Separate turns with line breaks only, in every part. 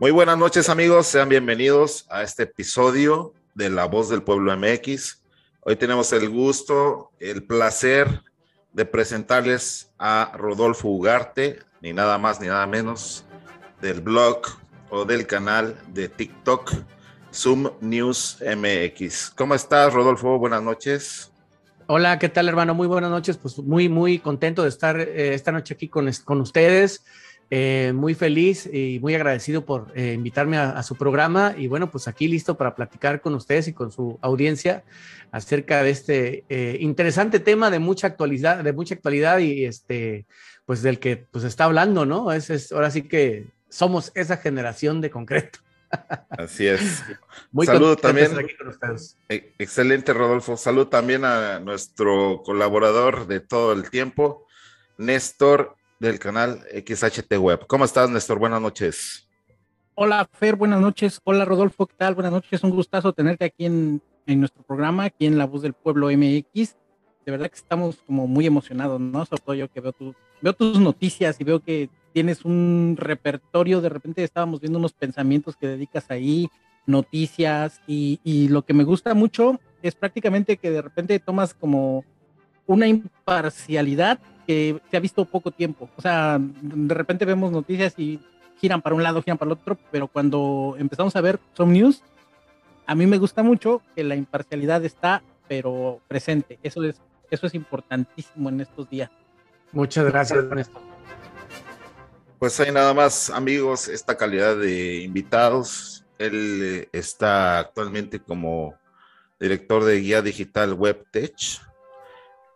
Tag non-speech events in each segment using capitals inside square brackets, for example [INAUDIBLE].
Muy buenas noches amigos, sean bienvenidos a este episodio de La Voz del Pueblo MX. Hoy tenemos el gusto, el placer de presentarles a Rodolfo Ugarte, ni nada más ni nada menos, del blog o del canal de TikTok Zoom News MX. ¿Cómo estás, Rodolfo? Buenas noches.
Hola, ¿qué tal, hermano? Muy buenas noches. Pues muy, muy contento de estar eh, esta noche aquí con, con ustedes. Eh, muy feliz y muy agradecido por eh, invitarme a, su programa y bueno, pues aquí listo para platicar con ustedes y con su audiencia acerca de este eh, interesante tema de mucha actualidad, de mucha actualidad y este, pues del que pues está hablando, ¿no? Es, es ahora sí que somos esa generación de concreto.
Así es. [LAUGHS] Muy Salud también. E, excelente, Rodolfo. Salud también a nuestro colaborador de todo el tiempo, Néstor del canal XHT Web. ¿Cómo estás, Néstor? Buenas noches.
Hola, Fer, buenas noches. Hola, Rodolfo, ¿qué tal? Buenas noches. Un gustazo tenerte aquí en, nuestro programa, aquí en La Voz del Pueblo MX. De verdad que estamos como muy emocionados, ¿no? Sobre todo yo que veo, tu, veo tus noticias y veo que tienes un repertorio. De repente estábamos viendo unos pensamientos que dedicas ahí, noticias, y, y lo que me gusta mucho es prácticamente que de repente tomas como una imparcialidad que se ha visto poco tiempo. O sea, de repente vemos noticias y giran para un lado, giran para el otro, pero cuando empezamos a ver some news, a mí me gusta mucho que la imparcialidad está, pero presente. Eso es, eso es importantísimo en estos días.
Muchas gracias, Ernesto.
Pues hay nada más, amigos, esta calidad de invitados. Él eh, está actualmente como director de guía digital WebTech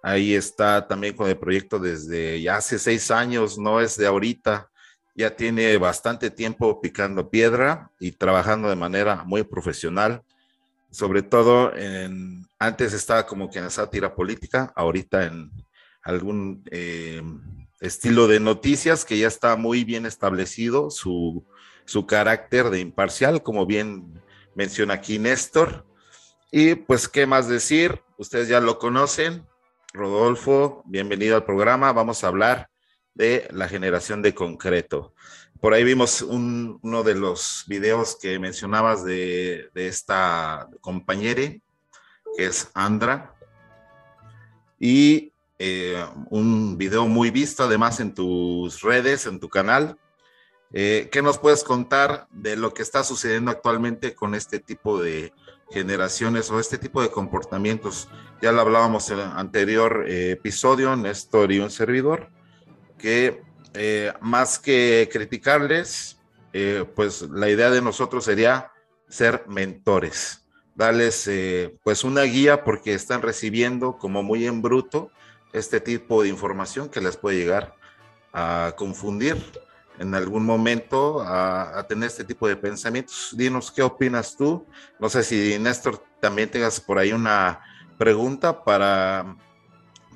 Ahí está también con el proyecto desde ya hace seis años, no es de ahorita. Ya tiene bastante tiempo picando piedra y trabajando de manera muy profesional. Sobre todo, antes estaba como que en sátira política, ahorita en algún eh, estilo de noticias que ya está muy bien establecido su, su carácter de imparcial, como bien menciona aquí Néstor. Y pues, ¿qué más decir? Ustedes ya lo conocen, Rodolfo, bienvenido al programa. Vamos a hablar de la generación de concreto. Por ahí vimos uno de los videos que mencionabas de, esta compañera, que es Andra, y eh, un video muy visto además en tus redes, en tu canal. Eh, ¿Qué nos puedes contar de lo que está sucediendo actualmente con este tipo de generaciones o este tipo de comportamientos. Ya lo hablábamos en el anterior eh, episodio, Néstor y un servidor, que eh, más que criticarles, eh, pues la idea de nosotros sería ser mentores, darles pues una guía porque están recibiendo como muy en bruto este tipo de información que les puede llegar a confundir en algún momento a, tener este tipo de pensamientos. Dinos qué opinas tú. No sé si Néstor también tengas por ahí una pregunta para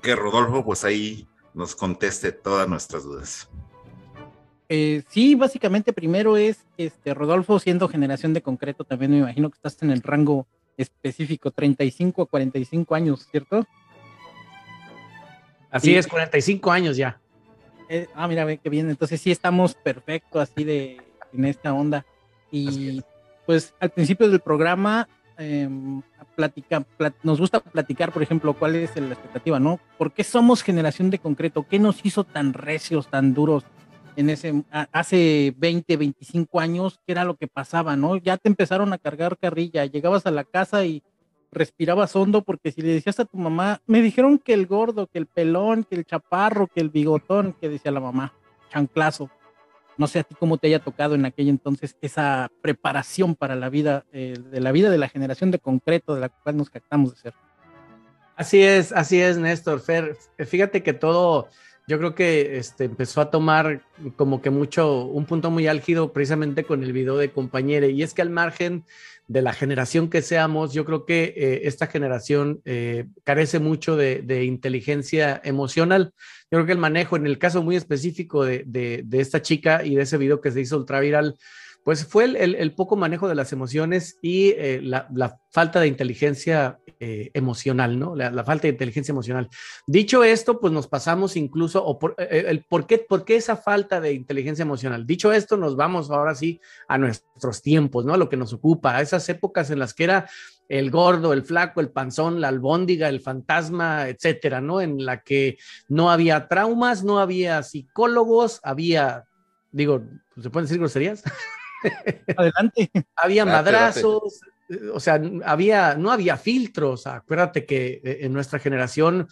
que Rodolfo pues ahí nos conteste todas nuestras dudas.
Eh, sí, básicamente primero es este Rodolfo siendo generación de concreto, también me imagino que estás en el rango específico, 35 a 45 años, ¿cierto?
Así es, 45 años ya.
Eh, ah, mira, ve que bien. Entonces sí estamos perfecto así de en esta onda. Y pues al principio del programa em, nos gusta platicar, por ejemplo, cuál es la expectativa, ¿no? ¿Por qué somos generación de concreto? ¿Qué nos hizo tan recios, tan duros en ese hace 20, 25 años? ¿Qué era lo que pasaba, no? Ya te empezaron a cargar carrilla, llegabas a la casa y respirabas hondo porque si le decías a tu mamá, me dijeron que el gordo, que el pelón, que el chaparro, que el bigotón, que decía la mamá, chanclazo. No sé a ti cómo te haya tocado en aquel entonces esa preparación para la vida, eh, de la vida de la generación de concreto de la cual nos captamos de ser.
Así es, así es, Néstor. Fer, fíjate que todo, yo creo que este, empezó a tomar como que mucho, un punto muy álgido precisamente con el video de compañere. Y es que al margen de la generación que seamos, yo creo que eh, esta generación eh, carece mucho de, inteligencia emocional. Yo creo que el manejo, en el caso muy específico de, esta chica y de ese video que se hizo ultra viral, pues fue el, poco manejo de las emociones y eh, la, falta de inteligencia eh, emocional, ¿no? La, falta de inteligencia emocional. Dicho esto, pues nos pasamos incluso, o por, eh, el, ¿por, qué, ¿por qué esa falta de inteligencia emocional? Dicho esto, nos vamos ahora sí a nuestros tiempos, ¿no? A lo que nos ocupa, a esas épocas en las que era el gordo, el flaco, el panzón, la albóndiga, el fantasma, etcétera, ¿no? En la que no había traumas, no había psicólogos, había, digo, ¿se pueden decir groserías? [LAUGHS]
Adelante.
había madrazos, o sea, había, no había filtros. Acuérdate que eh, en nuestra generación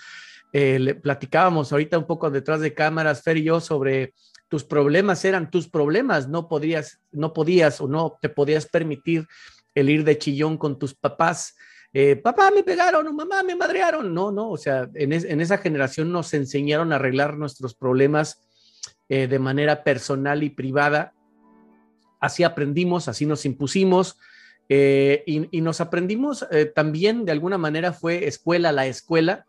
eh, le platicábamos ahorita un poco detrás de cámaras, Fer y yo, sobre tus problemas eran tus problemas, no podías, no podías o no te podías permitir el ir de chillón con tus papás. Eh, papá me pegaron o mamá me madrearon. No, no, o sea, en, esa generación nos enseñaron a arreglar nuestros problemas de manera personal y privada así aprendimos, así nos impusimos. Eh, y, nos aprendimos eh, también, de alguna manera, fue escuela la escuela.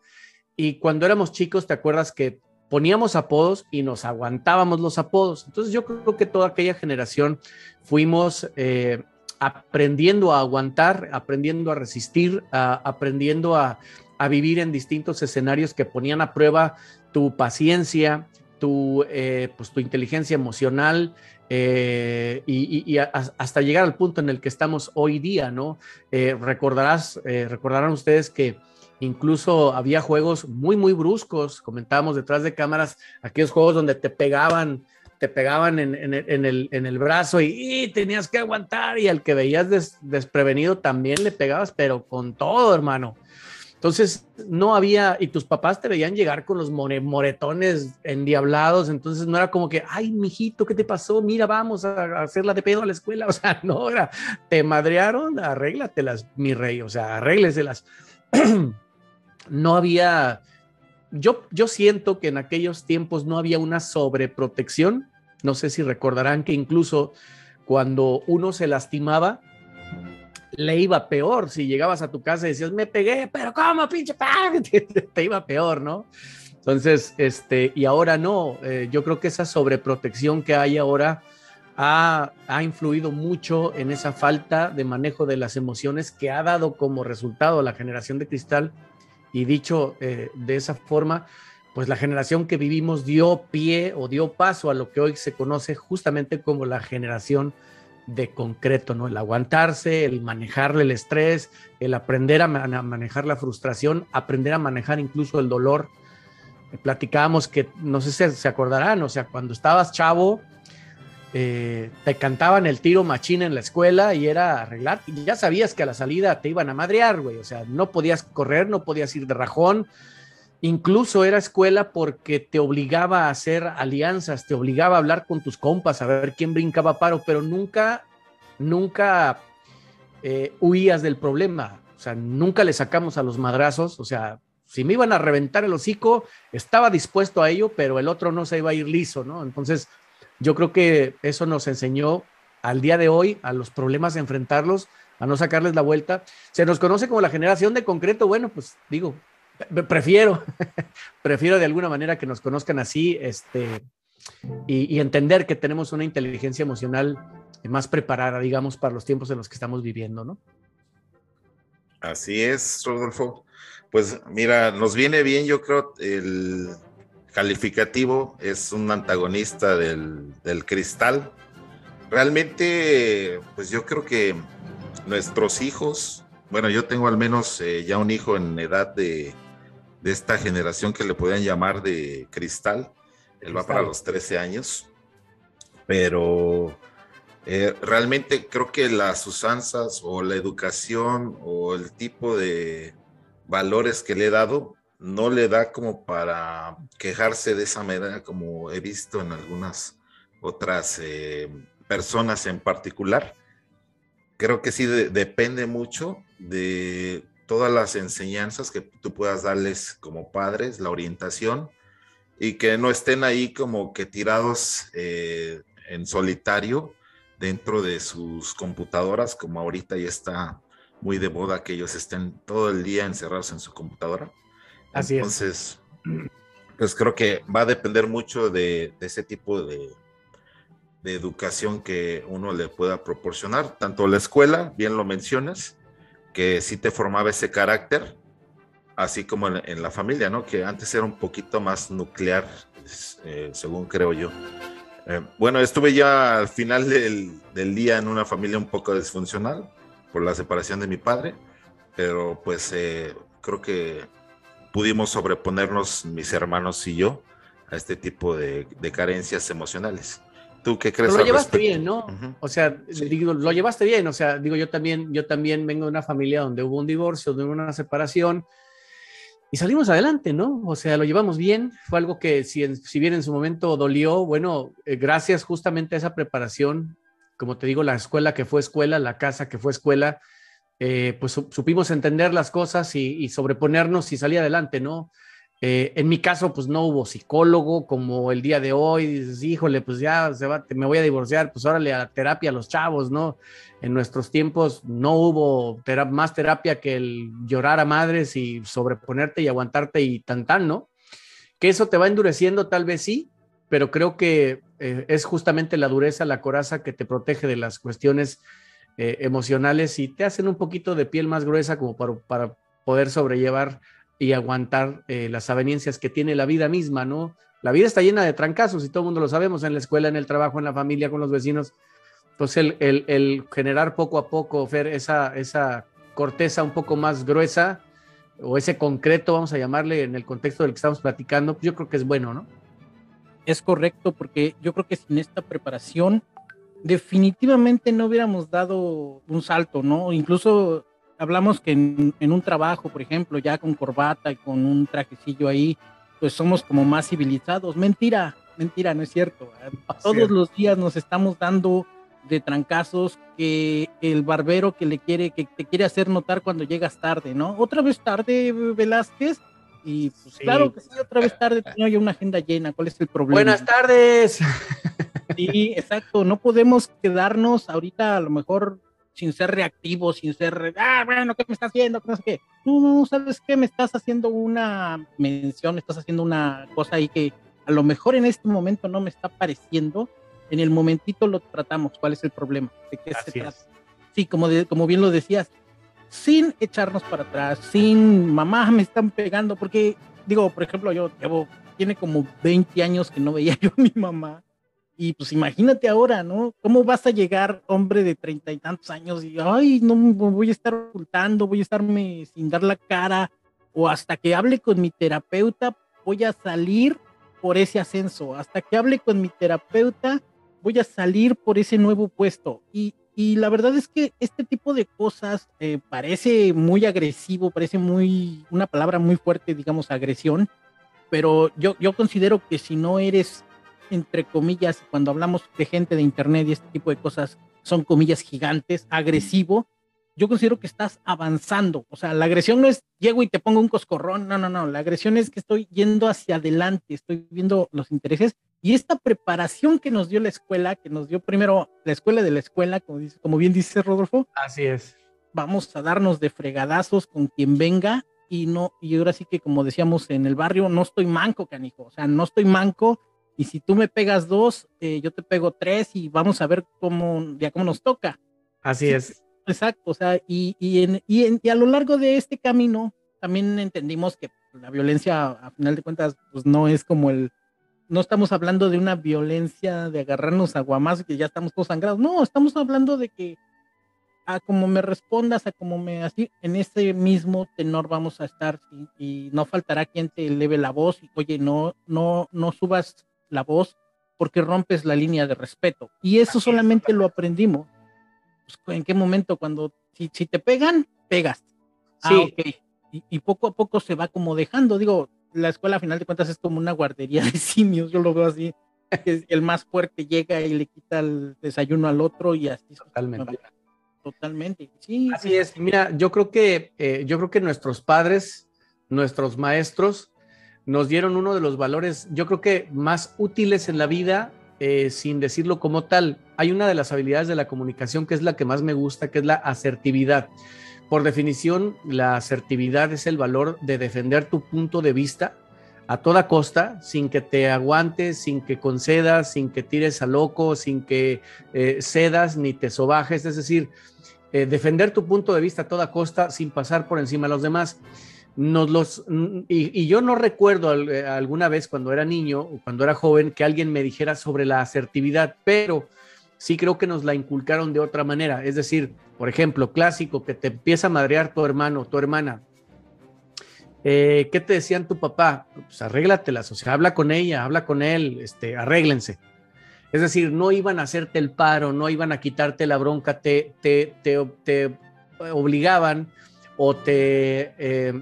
Y cuando éramos chicos, ¿te acuerdas que poníamos apodos y nos aguantábamos los apodos? Entonces yo creo que toda aquella generación fuimos eh, aprendiendo a aguantar, aprendiendo a resistir, aprendiendo a, vivir en distintos escenarios que ponían a prueba tu paciencia, tu, pues, tu inteligencia emocional, eh, y, hasta llegar al punto en el que estamos hoy día, ¿no? Eh, recordarás, eh, recordarán ustedes que incluso había juegos muy, muy bruscos, comentábamos detrás de cámaras, aquellos juegos donde te pegaban, te pegaban en, el, brazo y, tenías que aguantar y al que veías desprevenido también le pegabas, pero con todo, hermano. Entonces, no había, y tus papás te veían llegar con los moretones endiablados, entonces no era como que, ay, mijito, ¿qué te pasó? Mira, vamos a hacerla de pedo a la escuela. [LAUGHS] O sea, no era, te madrearon, arréglatelas, mi rey, o sea, arrégleselas. [CLEARS THROAT] no había, yo, yo siento que en aquellos tiempos no había una sobreprotección. No sé si recordarán que incluso cuando uno se lastimaba, le iba peor. Si llegabas a tu casa y decías, me pegué, pero ¿cómo, pinche [LAUGHS] te, iba peor, ¿no? Entonces, este, y ahora no, eh, yo creo que esa sobreprotección que hay ahora ha, ha, influido mucho en esa falta de manejo de las emociones que ha dado como resultado la generación de cristal. Y dicho eh, de esa forma, pues la generación que vivimos dio pie o dio paso a lo que hoy se conoce justamente como la generación de concreto, ¿no? El aguantarse, el manejarle el estrés, el aprender a, manejar la frustración, aprender a manejar incluso el dolor. Platicábamos que, no sé si se acordarán, o sea, cuando estabas chavo, eh, te cantaban el tiro machina en la escuela y era arreglar, y ya sabías que a la salida te iban a madrear, güey, o sea, no podías correr, no podías ir de rajón, Incluso era escuela porque te obligaba a hacer alianzas, te obligaba a hablar con tus compas, a ver quién brincaba paro, pero nunca, nunca eh, huías del problema. O sea, nunca le sacamos a los madrazos. O sea, si me iban a reventar el hocico, estaba dispuesto a ello, pero el otro no se iba a ir liso, ¿no? Entonces, yo creo que eso nos enseñó al día de hoy a los problemas enfrentarlos, a no sacarles la vuelta. Se nos conoce como la generación de concreto. Bueno, pues digo, prefiero, [LAUGHS] prefiero de alguna manera que nos conozcan así, este, y, entender que tenemos una inteligencia emocional más preparada, digamos, para los tiempos en los que estamos viviendo, ¿no?
Así es, Rodolfo. Pues mira, nos viene bien, yo creo, el calificativo es un antagonista del, cristal. Realmente, pues yo creo que nuestros hijos, bueno, yo tengo al menos eh, ya un hijo en edad de, de esta generación que le podían llamar de cristal. Él va para los 13 años, pero eh, realmente creo que las usanzas o la educación o el tipo de valores que le he dado no le da como para quejarse de esa manera como he visto en algunas otras eh, personas en particular. Creo que sí depende mucho de todas las enseñanzas que tú puedas darles como padres, la orientación, y que no estén ahí como que tirados eh, en solitario dentro de sus computadoras, como ahorita ya está muy de moda que ellos estén todo el día encerrados en su computadora.
Así
Entonces, pues creo que va a depender mucho de, ese tipo de, educación que uno le pueda proporcionar, tanto la escuela, bien lo mencionas, que sí te formaba ese carácter, así como en, la familia, ¿no? Que antes era un poquito más nuclear, eh, según creo yo. Eh, bueno, estuve ya al final del, día en una familia un poco disfuncional por la separación de mi padre, pero pues eh, creo que pudimos sobreponernos mis hermanos y yo a este tipo de carencias emocionales. ¿Tú qué crees?
Pero lo llevaste bien, ¿no? O sea, digo, lo llevaste bien. O sea, digo, yo también, yo también vengo de una familia donde hubo un divorcio, donde hubo una separación y salimos adelante, ¿no? O sea, lo llevamos bien. Fue algo que, si, si bien en su momento dolió, bueno, eh, gracias justamente a esa preparación, como te digo, la escuela que fue escuela, la casa que fue escuela, eh, pues supimos entender las cosas y, y, sobreponernos y salir adelante, ¿no? Eh, en mi caso, pues no hubo psicólogo como el día de hoy. Dices, híjole, pues ya me voy a divorciar, pues órale a terapia a los chavos, ¿no? En nuestros tiempos no hubo más terapia que el llorar a madres y sobreponerte y aguantarte y tan tan, ¿no? Que eso te va endureciendo, tal vez sí, pero creo que eh, es justamente la dureza, la coraza que te protege de las cuestiones eh, emocionales y te hacen un poquito de piel más gruesa como para poder sobrellevar y aguantar eh, las avenencias que tiene la vida misma, ¿no? La vida está llena de trancazos y todo el mundo lo sabemos, en la escuela, en el trabajo, en la familia, con los vecinos. Entonces, el, generar poco a poco, Fer, esa corteza un poco más gruesa o ese concreto, vamos a llamarle en el contexto del que estamos platicando, yo creo que es bueno, ¿no?
Es correcto, porque yo creo que sin esta preparación definitivamente no hubiéramos dado un salto, ¿no? Incluso hablamos que en, un trabajo, por ejemplo, ya con corbata y con un trajecillo ahí, pues somos como más civilizados. Mentira, mentira, no es cierto. Todos los días nos estamos dando de trancazos que el barbero que le quiere, que te quiere hacer notar cuando llegas tarde, ¿no? Otra vez tarde, Velázquez. Y pues claro que sí, otra vez tarde, tenía yo una agenda llena. ¿Cuál es el problema?
Buenas tardes.
Sí, exacto. No podemos quedarnos ahorita a lo mejor sin ser reactivo, sin ser, ah, bueno, ¿qué me estás haciendo? No sé qué. No, no, ¿sabes qué? Me estás haciendo una mención, estás haciendo una cosa ahí que a lo mejor en este momento no me está pareciendo. En el momentito lo tratamos. ¿Cuál es el problema? ¿De qué se trata? Sí, como, como bien lo decías, sin echarnos para atrás, sin mamá me están pegando, porque digo, por ejemplo, yo llevo, tiene como 20 años que no veía [LAUGHS] yo a mi mamá y pues imagínate ahora, ¿no? ¿Cómo vas a llegar, hombre de treinta y tantos años, y, ay, no voy a estar ocultando, voy a estarme sin dar la cara, o hasta que hable con mi terapeuta, voy a salir por ese ascenso, hasta que hable con mi terapeuta, voy a salir por ese nuevo puesto. Y, y la verdad es que este tipo de cosas eh, parece muy agresivo, parece muy, una palabra muy fuerte, digamos, agresión, pero yo, yo considero que si no eres entre comillas, cuando hablamos de gente de Internet y este tipo de cosas, son comillas gigantes, agresivo, yo considero que estás avanzando. O sea, la agresión no es llego y te pongo un coscorrón, no, no, no, la agresión es que estoy yendo hacia adelante, estoy viendo los intereses y esta preparación que nos dio la escuela, que nos dio primero la escuela de la escuela, como, dice, como bien dice Rodolfo.
Así es.
Vamos a darnos de fregadazos con quien venga y no, y ahora sí que como decíamos en el barrio, no estoy manco, canijo, o sea, no estoy manco y si tú me pegas dos, eh, yo te pego tres y vamos a ver cómo, ya cómo nos toca.
Así es.
Exacto, o sea, y, y, en, y, en, y, a lo largo de este camino también entendimos que la violencia, a final de cuentas, pues no es como el, no estamos hablando de una violencia de agarrarnos a guamás que ya estamos todos sangrados, no, estamos hablando de que a como me respondas, a como me así, en ese mismo tenor vamos a estar y, y no faltará quien te eleve la voz y oye, no, no, no subas la voz porque rompes la línea de respeto. Y eso solamente lo aprendimos. Pues, ¿En qué momento? Cuando, si, si te pegan, pegas. Ah, sí. ok. Y, poco a poco se va como dejando. Digo, la escuela a final de cuentas es como una guardería de [LAUGHS] simios, yo lo veo así. el más fuerte llega y le quita el desayuno al otro y así.
Totalmente.
Totalmente. Sí.
Así es. Mira, yo creo que, eh, yo creo que nuestros padres, nuestros maestros, nos dieron uno de los valores, yo creo que más útiles en la vida, eh, sin decirlo como tal. Hay una de las habilidades de la comunicación que es la que más me gusta, que es la asertividad. Por definición, la asertividad es el valor de defender tu punto de vista a toda costa, sin que te aguantes, sin que concedas, sin que tires a loco, sin que eh, cedas ni te sobajes, es decir, eh, defender tu punto de vista a toda costa sin pasar por encima de los demás. Nos los, y, yo no recuerdo eh, alguna vez cuando era niño o cuando era joven que alguien me dijera sobre la asertividad, pero sí creo que nos la inculcaron de otra manera. Es decir, por ejemplo, clásico, que te empieza a madrear tu hermano, tu hermana, eh, ¿qué te decían tu papá? Pues arréglatelas, o sea, habla con ella, habla con él, este, arréglense. Es decir, no iban a hacerte el paro, no iban a quitarte la bronca, te, te, te, obligaban o te, eh,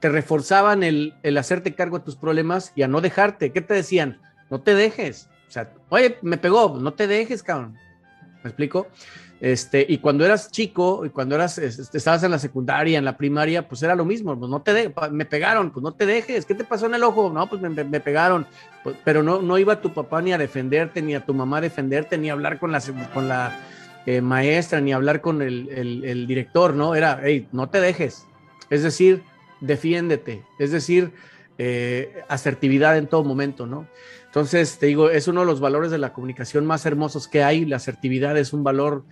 te reforzaban el, el, hacerte cargo de tus problemas y a no dejarte. ¿Qué te decían? No te dejes. O sea, oye, me pegó, no te dejes, cabrón. ¿Me explico? Este, y cuando eras chico, y cuando eras, estabas en la secundaria, en la primaria, pues era lo mismo, pues no te me pegaron, pues no te dejes, ¿qué te pasó en el ojo? No, pues me, pegaron, pues, pero no, no iba tu papá ni a defenderte, ni a tu mamá a defenderte, ni a hablar con la, con la eh, maestra, ni a hablar con el, el, director, ¿no? Era, hey, no te dejes, es decir, defiéndete, es decir, eh, asertividad en todo momento, ¿no? Entonces, te digo, es uno de los valores de la comunicación más hermosos que hay. La asertividad es un valor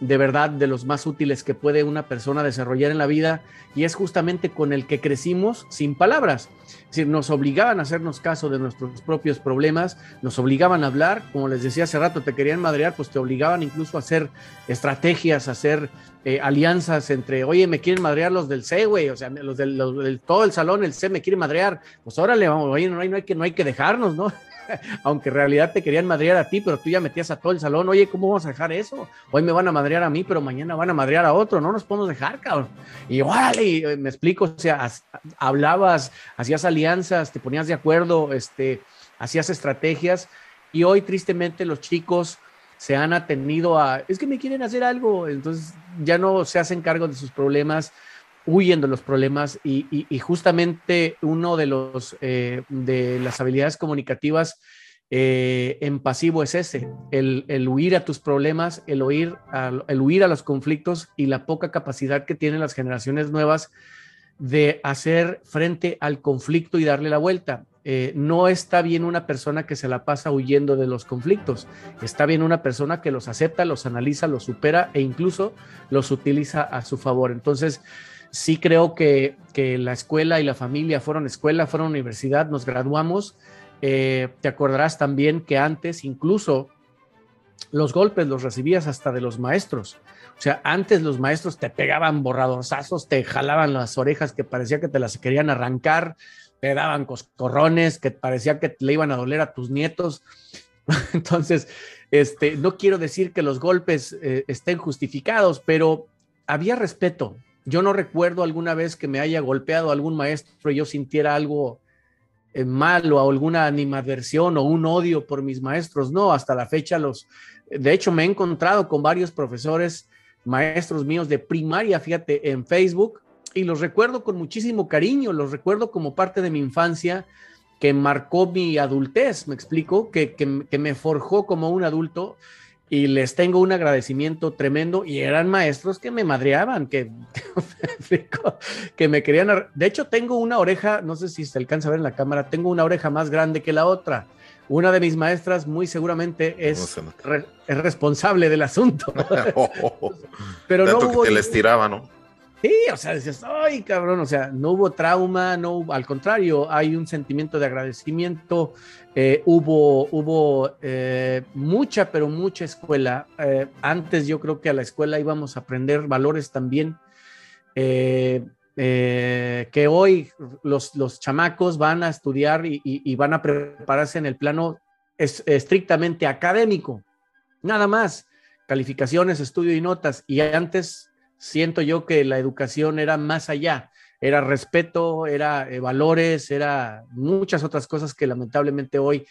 de verdad de los más útiles que puede una persona desarrollar en la vida y es justamente con el que crecimos sin palabras. Es decir, nos obligaban a hacernos caso de nuestros propios problemas, nos obligaban a hablar, como les decía hace rato, te querían madrear, pues te obligaban incluso a hacer estrategias, a hacer eh, alianzas entre, oye, me quieren madrear los del C, güey, o sea, los del, todo el salón, el C me quiere madrear, pues órale, vamos, oye, no hay, no hay, que, no hay que dejarnos, ¿no? [LAUGHS] aunque en realidad te querían madrear a ti, pero tú ya metías a todo el salón, oye, ¿cómo vamos a dejar eso? Hoy me van a madrear a mí, pero mañana van a madrear a otro, no nos podemos dejar, cabrón. Y órale, me explico, o sea, hablabas, hacías alianzas, te ponías de acuerdo, este, hacías estrategias, y hoy tristemente los chicos se han atendido a, es que me quieren hacer algo, entonces ya no se hacen cargo de sus problemas, huyen de los problemas y, justamente uno de los eh, de las habilidades comunicativas eh, en pasivo es ese, el, huir a tus problemas, el, a, el huir a los conflictos y la poca capacidad que tienen las generaciones nuevas de hacer frente al conflicto y darle la vuelta. Eh, no está bien una persona que se la pasa huyendo de los conflictos, está bien una persona que los acepta, los analiza, los supera e incluso los utiliza a su favor. Entonces, sí creo que, la escuela y la familia fueron escuela, fueron universidad, nos graduamos. Eh, te acordarás también que antes incluso los golpes los recibías hasta de los maestros. O sea, antes los maestros te pegaban borradorzazos, te jalaban las orejas que parecía que te las querían arrancar, te daban coscorrones que parecía que le iban a doler a tus nietos. [LAUGHS] Entonces, este, no quiero decir que los golpes eh, estén justificados, pero había respeto, yo no recuerdo alguna vez que me haya golpeado algún maestro y yo sintiera algo eh, malo o alguna animadversión o un odio por mis maestros. No, hasta la fecha los... De hecho, me he encontrado con varios profesores, maestros míos de primaria, fíjate, en Facebook, y los recuerdo con muchísimo cariño, los recuerdo como parte de mi infancia que marcó mi adultez, me explico, que, que, que me forjó como un adulto y les tengo un agradecimiento tremendo y eran maestros que me madreaban, que, [LAUGHS] que me querían... De hecho, tengo una oreja, no sé si se alcanza a ver en la cámara, tengo una oreja más grande que la otra. Una de mis maestras muy seguramente es, es responsable del asunto. [LAUGHS]
Pero no hubo... Que les tiraba, ¿no?
Sí, o sea, dices, ay, cabrón, o sea, no hubo trauma, no al contrario, hay un sentimiento de agradecimiento, eh, hubo, hubo eh, mucha, pero mucha escuela. Eh, antes yo creo que a la escuela íbamos a aprender valores también, que hoy los, los, chamacos van a estudiar y, van a prepararse en el plano estrictamente académico, nada más, calificaciones, estudio y notas, y antes siento yo que la educación era más allá, era respeto, era eh, valores, era muchas otras cosas que lamentablemente hoy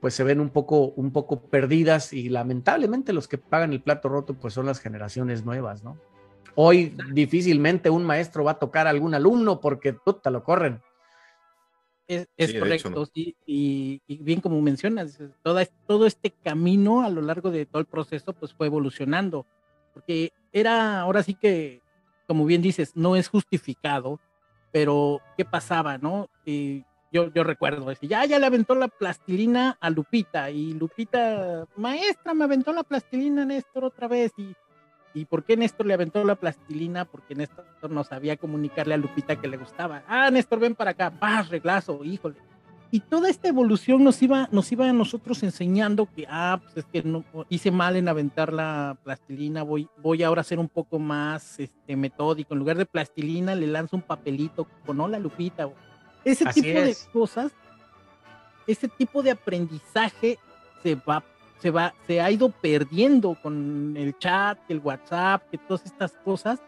pues se ven un poco, un poco perdidas y lamentablemente los que pagan el plato roto pues son las generaciones nuevas, ¿no? Hoy difícilmente un maestro va a tocar a algún alumno porque puta, lo corren.
Es, correcto, sí, y, bien como mencionas, todo este camino a lo largo de todo el proceso pues fue evolucionando porque era, ahora sí que, como bien dices, no es justificado, pero ¿qué pasaba, no? Yo, yo recuerdo, ya, ya le aventó la plastilina a Lupita y Lupita, maestra, me aventó la plastilina a Néstor otra vez y, y ¿por qué Néstor le aventó la plastilina? Porque Néstor no sabía comunicarle a Lupita que le gustaba. Ah, Néstor, ven para acá, vas, reglazo, híjole. Y toda esta evolución nos iba, nos iba a nosotros enseñando que, ah, pues es que no, hice mal en aventar la plastilina, voy, voy ahora a ser un poco más este, metódico. En lugar de plastilina, le lanzo un papelito con hola Lupita. Ese tipo de cosas, ese tipo de aprendizaje se va, se va, se ha ido perdiendo con el chat, el WhatsApp, que todas estas cosas.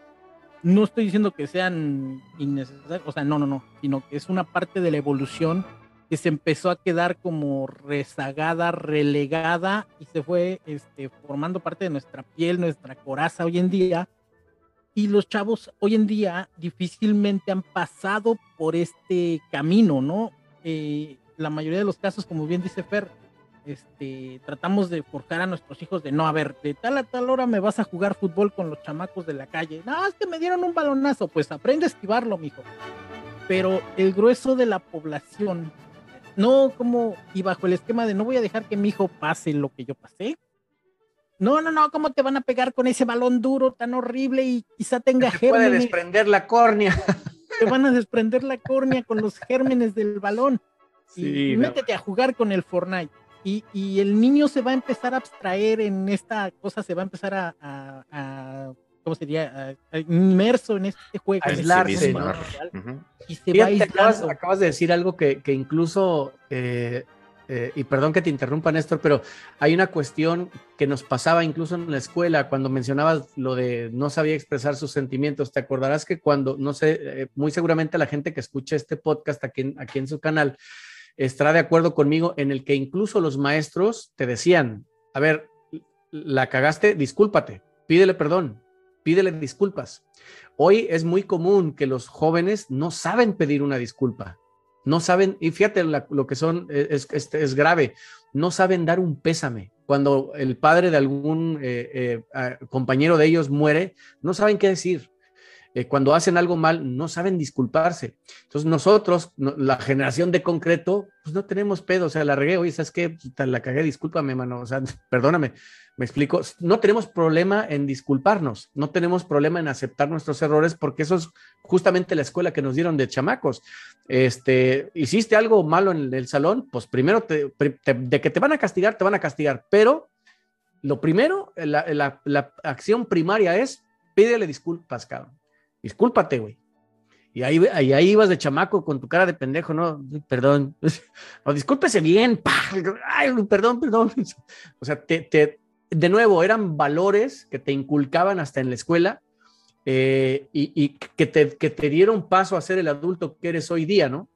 No estoy diciendo que sean innecesarias, o sea, no, no, no, sino que es una parte de la evolución que se empezó a quedar como rezagada, relegada y se fue este, formando parte de nuestra piel, nuestra coraza hoy en día, y los chavos hoy en día difícilmente han pasado por este camino, ¿no? Eh, la mayoría de los casos, como bien dice Fer, este, tratamos de forjar a nuestros hijos de no, a ver, de tal a tal hora me vas a jugar fútbol con los chamacos de la calle. No, es que me dieron un balonazo, pues aprende a esquivarlo, mijo. Pero el grueso de la población, no como, y bajo el esquema de no voy a dejar que mi hijo pase lo que yo pasé, no, no, no, ¿cómo te van a pegar con ese balón duro tan horrible y quizá tenga
gérmenes? Puede desprender la córnea.
Te van a desprender la córnea con los gérmenes del balón. Sí, y métete a jugar con el Fortnite. Y, y, el niño se va a empezar a abstraer en esta cosa, se va a empezar a, a, ¿cómo sería? inmerso en este juego.
aislarse, ¿no? Y se va a acabas, acabas, de decir algo que, que incluso eh, eh, y perdón que te interrumpa, Néstor, pero hay una cuestión que nos pasaba incluso en la escuela cuando mencionabas lo de no sabía expresar sus sentimientos. Te acordarás que cuando, no sé, eh, muy seguramente la gente que escucha este podcast aquí en, aquí en su canal estará de acuerdo conmigo en el que incluso los maestros te decían, a ver, la cagaste, discúlpate, pídele perdón, pídele disculpas. Hoy es muy común que los jóvenes no saben pedir una disculpa no saben, y fíjate lo que son, e, es, es, es, grave, no saben dar un pésame. Cuando el padre de algún eh, eh, compañero de ellos muere, no saben qué decir. Eh, cuando hacen algo mal, no saben disculparse. Entonces nosotros, la generación de concreto, pues no tenemos pedo, o sea, la regué, oye, ¿sabes qué? La cagué, discúlpame, mano, o sea, [LAUGHS] perdóname, me explico. No tenemos problema en disculparnos, no tenemos problema en aceptar nuestros errores, porque eso es justamente la escuela que nos dieron de chamacos. Este, hiciste algo malo en el salón, pues primero te, de que te van a castigar, te van a castigar, pero lo primero, la, la acción primaria es pídele disculpas, cabrón. Discúlpate, güey. Y ahí, ahí, ibas de chamaco con tu cara de pendejo, ¿no? Perdón. [LAUGHS] No, discúlpese bien. Ay, perdón, perdón. [LAUGHS] O sea, te, de nuevo, eran valores que te inculcaban hasta en la escuela eh, y, y que, te, que te dieron paso a ser el adulto que eres hoy día, ¿no?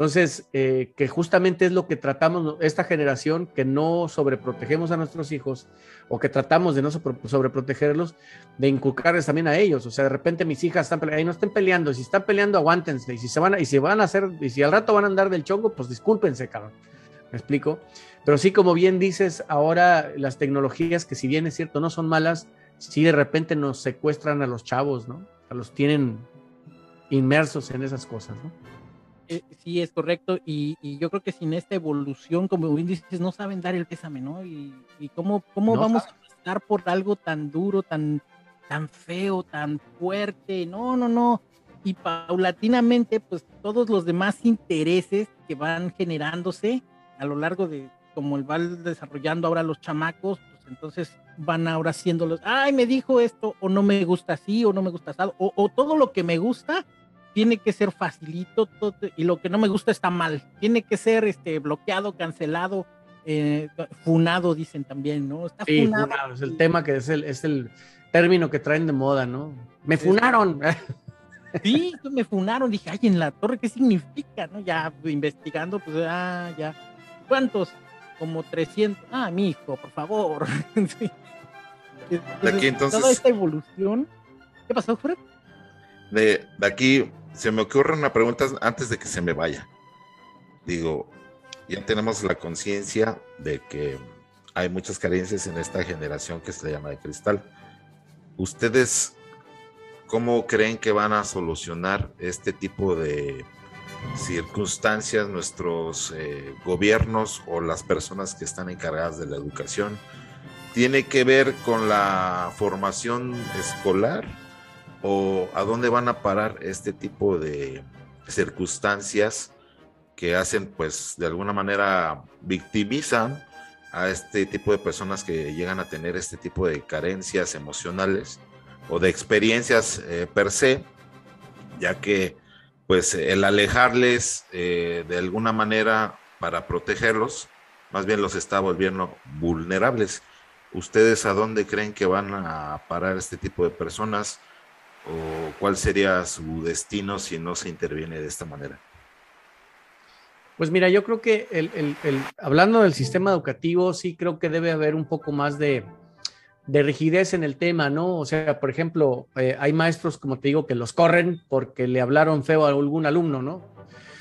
Entonces, eh, que justamente es lo que tratamos esta generación, que no sobreprotegemos a nuestros hijos o que tratamos de no sobreprotegerlos, de inculcarles también a ellos. O sea, de repente mis hijas están peleando, no estén peleando, si están peleando, aguántense, y si se van y si van a hacer, y si al rato van a andar del chongo, pues discúlpense, cabrón. ¿Me explico? Pero sí, como bien dices, ahora las tecnologías, que si bien es cierto, no son malas, sí de repente nos secuestran a los chavos, ¿no? A los tienen inmersos en esas cosas, ¿no?
Eh, sí, es correcto. Y, yo creo que sin esta evolución, como bien dices, no saben dar el pésame, ¿no? Y, cómo, cómo vamos a estar por algo tan duro, tan, tan feo, tan fuerte. No, no, no. Y paulatinamente, pues todos los demás intereses que van generándose a lo largo de, como el van desarrollando ahora los chamacos, pues entonces van ahora haciéndolos, ay, me dijo esto, o no me gusta así, o no me gusta así, o, o todo lo que me gusta, tiene que ser facilito y lo que no me gusta está mal. Tiene que ser este bloqueado, cancelado, eh, funado, dicen también, ¿no?
Está sí, funado. Es el tema que es el, es el término que traen de moda, ¿no? Me funaron. [LAUGHS]
Sí, me funaron. Dije, ay, en la torre, ¿qué significa? ¿No? Ya investigando, pues, ah, ya. ¿Cuántos? Como 300. Ah, mi hijo, por favor. [LAUGHS] sí.
aquí entonces.
Toda esta evolución. ¿Qué pasó, Fred?
De, aquí se me ocurre una pregunta antes de que se me vaya. Digo, ya tenemos la conciencia de que hay muchas carencias en esta generación que se llama de cristal. ¿Ustedes cómo creen que van a solucionar este tipo de circunstancias nuestros eh, gobiernos o las personas que están encargadas de la educación tiene que ver con la formación escolar o a dónde van a parar este tipo de circunstancias que hacen pues de alguna manera victimizan a este tipo de personas que llegan a tener este tipo de carencias emocionales o de experiencias eh, per se, ya que pues el alejarles eh, de alguna manera para protegerlos, más bien los está volviendo vulnerables. ¿Ustedes a dónde creen que van a parar este tipo de personas? ¿O cuál sería su destino si no se interviene de esta manera?
Pues mira, yo creo que el, hablando del sistema educativo, sí creo que debe haber un poco más de, rigidez en el tema, ¿no? O sea, por ejemplo, eh, hay maestros, como te digo, que los corren porque le hablaron feo a algún alumno, ¿no?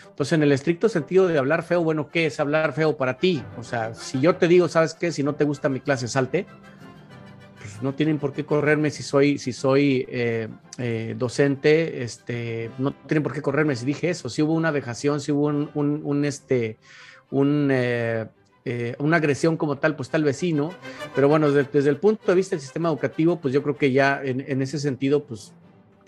Entonces, en el estricto sentido de hablar feo, bueno, ¿qué es hablar feo para ti? O sea, si yo te digo, ¿sabes qué? Si no te gusta mi clase, salte no tienen por qué correrme si soy, si soy eh, eh, docente, este, no tienen por qué correrme si dije eso, si hubo una vejación, si hubo un, este, un, eh, una agresión como tal, pues el vecino, pero bueno, desde, el punto de vista del sistema educativo, pues yo creo que ya en, en ese sentido, pues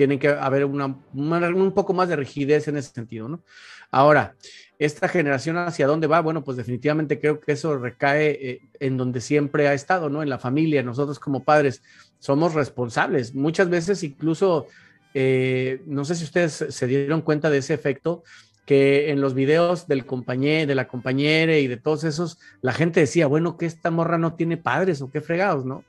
tiene que haber una, un poco más de rigidez en ese sentido, ¿no? Ahora, esta generación hacia dónde va, bueno, pues definitivamente creo que eso recae eh, en donde siempre ha estado, ¿no? En la familia, nosotros como padres somos responsables. Muchas veces incluso, eh, no sé si ustedes se dieron cuenta de ese efecto, que en los videos del compañero, de la compañera y de todos esos, la gente decía, bueno, que esta morra no tiene padres o qué fregados, ¿no?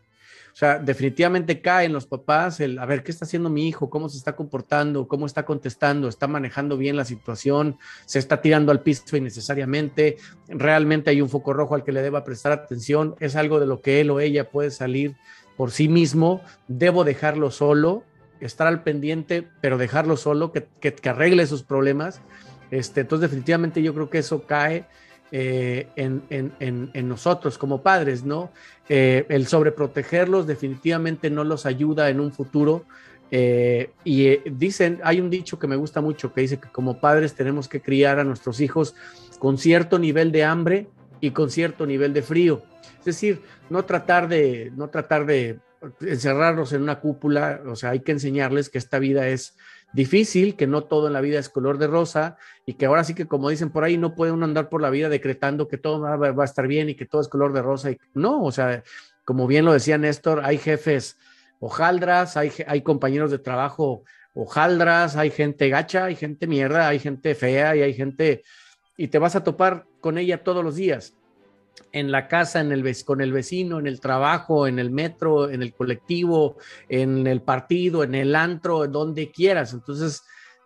O sea, definitivamente caen los papás el, a ver, ¿qué está haciendo mi hijo? ¿Cómo se está comportando? ¿Cómo está contestando? ¿Está manejando bien la situación? ¿Se está tirando al piso innecesariamente? ¿Realmente hay un foco rojo al que le deba prestar atención? ¿Es algo de lo que él o ella puede salir por sí mismo? ¿Debo dejarlo solo? Estar al pendiente, pero dejarlo solo, que, que, arregle sus problemas. Este, entonces, definitivamente yo creo que eso cae eh, en, nosotros como padres, ¿no? Eh, el sobreprotegerlos definitivamente no los ayuda en un futuro. Eh, y dicen, hay un dicho que me gusta mucho que dice que como padres tenemos que criar a nuestros hijos con cierto nivel de hambre y con cierto nivel de frío. Es decir, no tratar de, no tratar de encerrarlos en una cúpula, o sea, hay que enseñarles que esta vida es difícil, que no todo en la vida es color de rosa y que ahora sí que como dicen por ahí, no puede uno andar por la vida decretando que todo va, a estar bien y que todo es color de rosa. Y, no, o sea, como bien lo decía Néstor, hay jefes hojaldras, hay, hay compañeros de trabajo hojaldras, hay gente gacha, hay gente mierda, hay gente fea y hay gente... Y te vas a topar con ella todos los días en la casa, en el, con el vecino, en el trabajo, en el metro, en el colectivo, en el partido, en el antro, donde quieras. Entonces,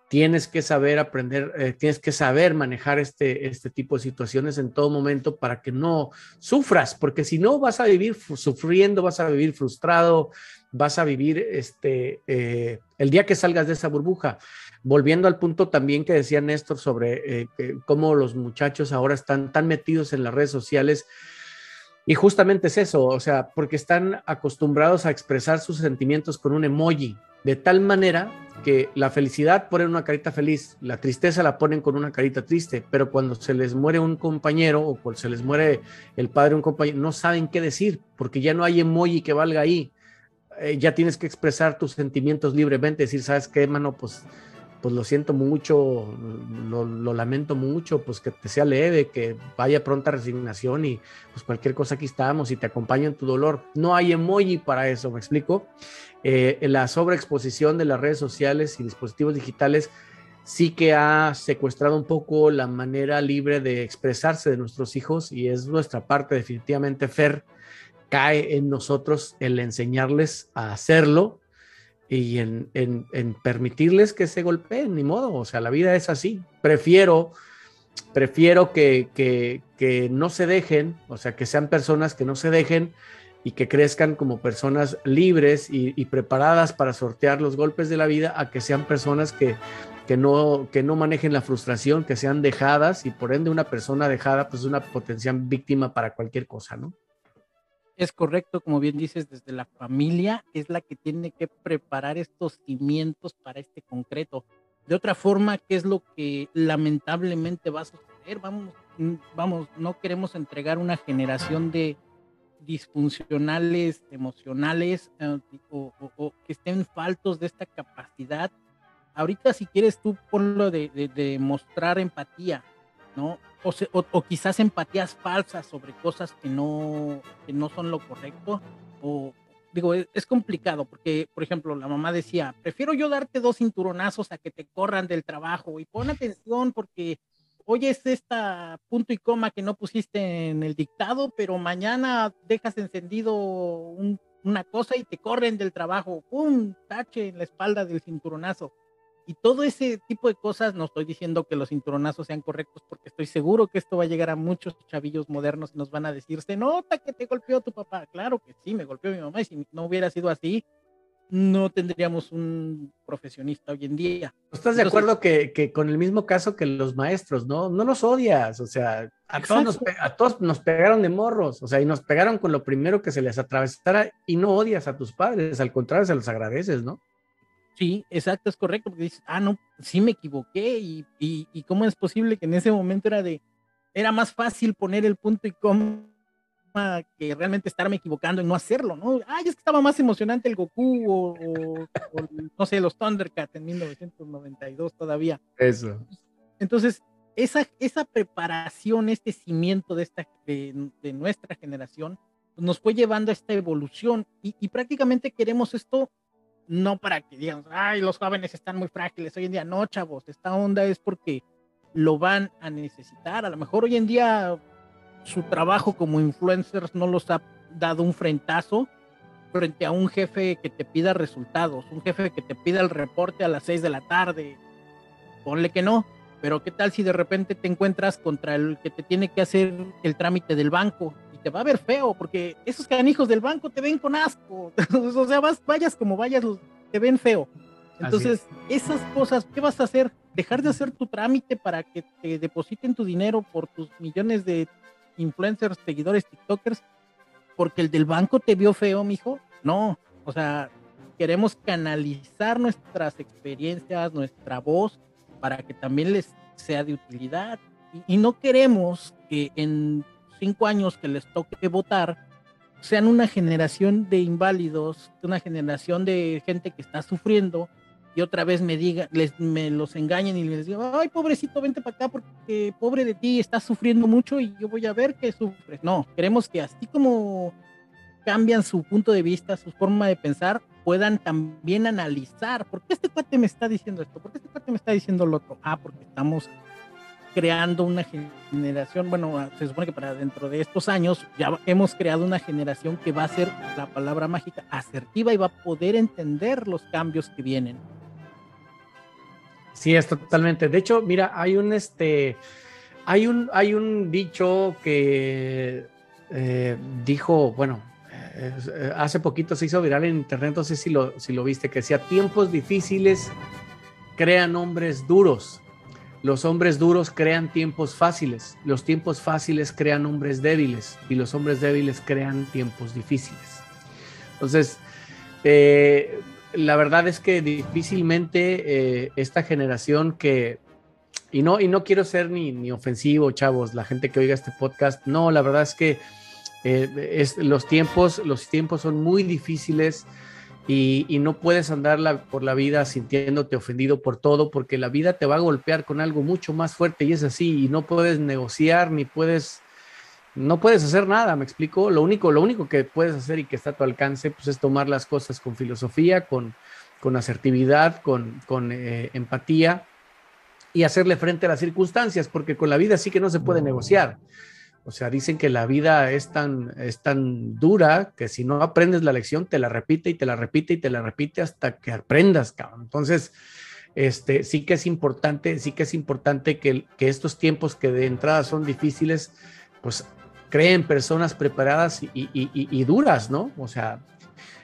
tienes que saber aprender, eh, tienes que saber manejar este, este tipo de situaciones en todo momento para que no sufras, porque si no vas a vivir sufriendo, vas a vivir frustrado, vas a vivir este, eh, el día que salgas de esa burbuja volviendo al punto también que decía Néstor sobre eh, cómo los muchachos ahora están tan metidos en las redes sociales. Y justamente es eso, o sea, porque están acostumbrados a expresar sus sentimientos con un emoji, de tal manera que la felicidad ponen una carita feliz, la tristeza la ponen con una carita triste, pero cuando se les muere un compañero o cuando se les muere el padre un compañero, no saben qué decir, porque ya no hay emoji que valga ahí. Eh, ya tienes que expresar tus sentimientos libremente, decir, ¿sabes qué, mano? Pues pues lo siento mucho, lo, lamento mucho, pues que te sea leve, que vaya pronta resignación y pues cualquier cosa aquí estamos y te acompaño en tu dolor. No hay emoji para eso, ¿me explico? Eh, la sobreexposición de las redes sociales y dispositivos digitales sí que ha secuestrado un poco la manera libre de expresarse de nuestros hijos y es nuestra parte definitivamente, Fer, cae en nosotros el enseñarles a hacerlo y en, permitirles que se golpeen, ni modo, o sea, la vida es así. Prefiero, prefiero que, que, no se dejen, o sea, que sean personas que no se dejen y que crezcan como personas libres y, preparadas para sortear los golpes de la vida, a que sean personas que, que, no, que no manejen la frustración, que sean dejadas y por ende una persona dejada pues es una potencial víctima para cualquier cosa, ¿no?
Es correcto, como bien dices, desde la familia es la que tiene que preparar estos cimientos para este concreto. De otra forma, ¿qué es lo que lamentablemente va a suceder? Vamos, mm, vamos, no queremos entregar una generación de disfuncionales emocionales eh, o, que estén faltos de esta capacidad. Ahorita si quieres tú ponlo de, de, mostrar empatía, ¿no? O, o, quizás empatías falsas sobre cosas que no, que no son lo correcto, o, digo, es, complicado porque, por ejemplo, la mamá decía, prefiero yo darte dos cinturonazos a que te corran del trabajo y pon atención porque hoy es esta punto y coma que no pusiste en el dictado, pero mañana dejas encendido una cosa y te corren del trabajo, ¡pum! Tache en la espalda del cinturonazo. Y todo ese tipo de cosas, no estoy diciendo que los cinturonazos sean correctos, porque estoy seguro que esto va a llegar a muchos chavillos modernos y nos van a decir, se nota que te golpeó tu papá. Claro que sí, me golpeó mi mamá y si no hubiera sido así, no tendríamos un profesionista hoy en día.
¿Estás de acuerdo que, que, con el mismo caso que los maestros, no? No los odias, o sea, a todos, nos, a todos nos pegaron de morros, o sea, y nos pegaron con lo primero que se les atravesara y no odias a tus padres, al contrario, se los agradeces, ¿no?
Sí, exacto, es correcto, porque dices, ah, no, sí me equivoqué y, y, cómo es posible que en ese momento era de, era más fácil poner el punto y coma que realmente estarme equivocando y no hacerlo, ¿no? Ay, es que estaba más emocionante el Goku o, no sé, los Thundercats en 1992 todavía.
Eso.
Entonces, esa, esa preparación, este cimiento de, esta, de, de nuestra generación, nos fue llevando a esta evolución y, y prácticamente queremos esto no para que digan, ay, los jóvenes están muy frágiles hoy en día. No, chavos, esta onda es porque lo van a necesitar. A lo mejor hoy en día su trabajo como influencers no los ha dado un frentazo frente a un jefe que te pida resultados, un jefe que te pida el reporte a las 6 de la tarde. Ponle que no, pero ¿qué tal si de repente te encuentras contra el que te tiene que hacer el trámite del banco te va a ver feo, porque esos canijos del banco te ven con asco. [LAUGHS] o sea, vas, vayas como vayas, te ven feo. Entonces, esas cosas, ¿qué vas a hacer? Dejar de hacer tu trámite para que te depositen tu dinero por tus millones de influencers, seguidores, TikTokers, porque el del banco te vio feo, mijo. No, o sea, queremos canalizar nuestras experiencias, nuestra voz, para que también les sea de utilidad. y no queremos que en cinco años que les toque votar, sean una generación de inválidos, una generación de gente que está sufriendo y otra vez me diga, les, me los engañen y les digan, ay, pobrecito, vente para acá porque pobre de ti, estás sufriendo mucho y yo voy a ver que sufres. No, queremos que así como cambian su punto de vista, su forma de pensar, puedan también analizar, ¿por qué este cuate me está diciendo esto? ¿Por qué este cuate me está diciendo lo otro? Ah, porque estamos creando una generación, bueno, se supone que para dentro de estos años ya hemos creado una generación que va a ser la palabra mágica asertiva y va a poder entender los cambios que vienen.
Sí, es totalmente. De hecho, mira, hay un este, hay un, hay un dicho que eh, dijo, bueno, eh, hace poquito se hizo viral en internet, no sé si lo, si lo viste, que decía tiempos difíciles crean hombres duros los hombres duros crean tiempos fáciles, los tiempos fáciles crean hombres débiles y los hombres débiles crean tiempos difíciles. Entonces, eh, la verdad es que difícilmente eh, esta generación que, y no, y no quiero ser ni, ni, ofensivo, chavos, la gente que oiga este podcast, no, la verdad es que eh, es, los, tiempos, los tiempos son muy difíciles y, no puedes andar por la vida sintiéndote ofendido por todo, porque la vida te va a golpear con algo mucho más fuerte y es así, y no puedes negociar ni puedes, no puedes hacer nada, me explico. Lo único, lo único que puedes hacer y que está a tu alcance, pues es tomar las cosas con filosofía, con, con asertividad, con, con eh, empatía y hacerle frente a las circunstancias, porque con la vida sí que no se puede negociar. O sea, dicen que la vida es tan, es tan dura que si no aprendes la lección, te la repite y te la repite y te la repite hasta que aprendas, cabrón. Entonces, este, sí que es importante, sí que es importante que, estos tiempos que de entrada son difíciles, pues creen personas preparadas y, duras, ¿no? O sea,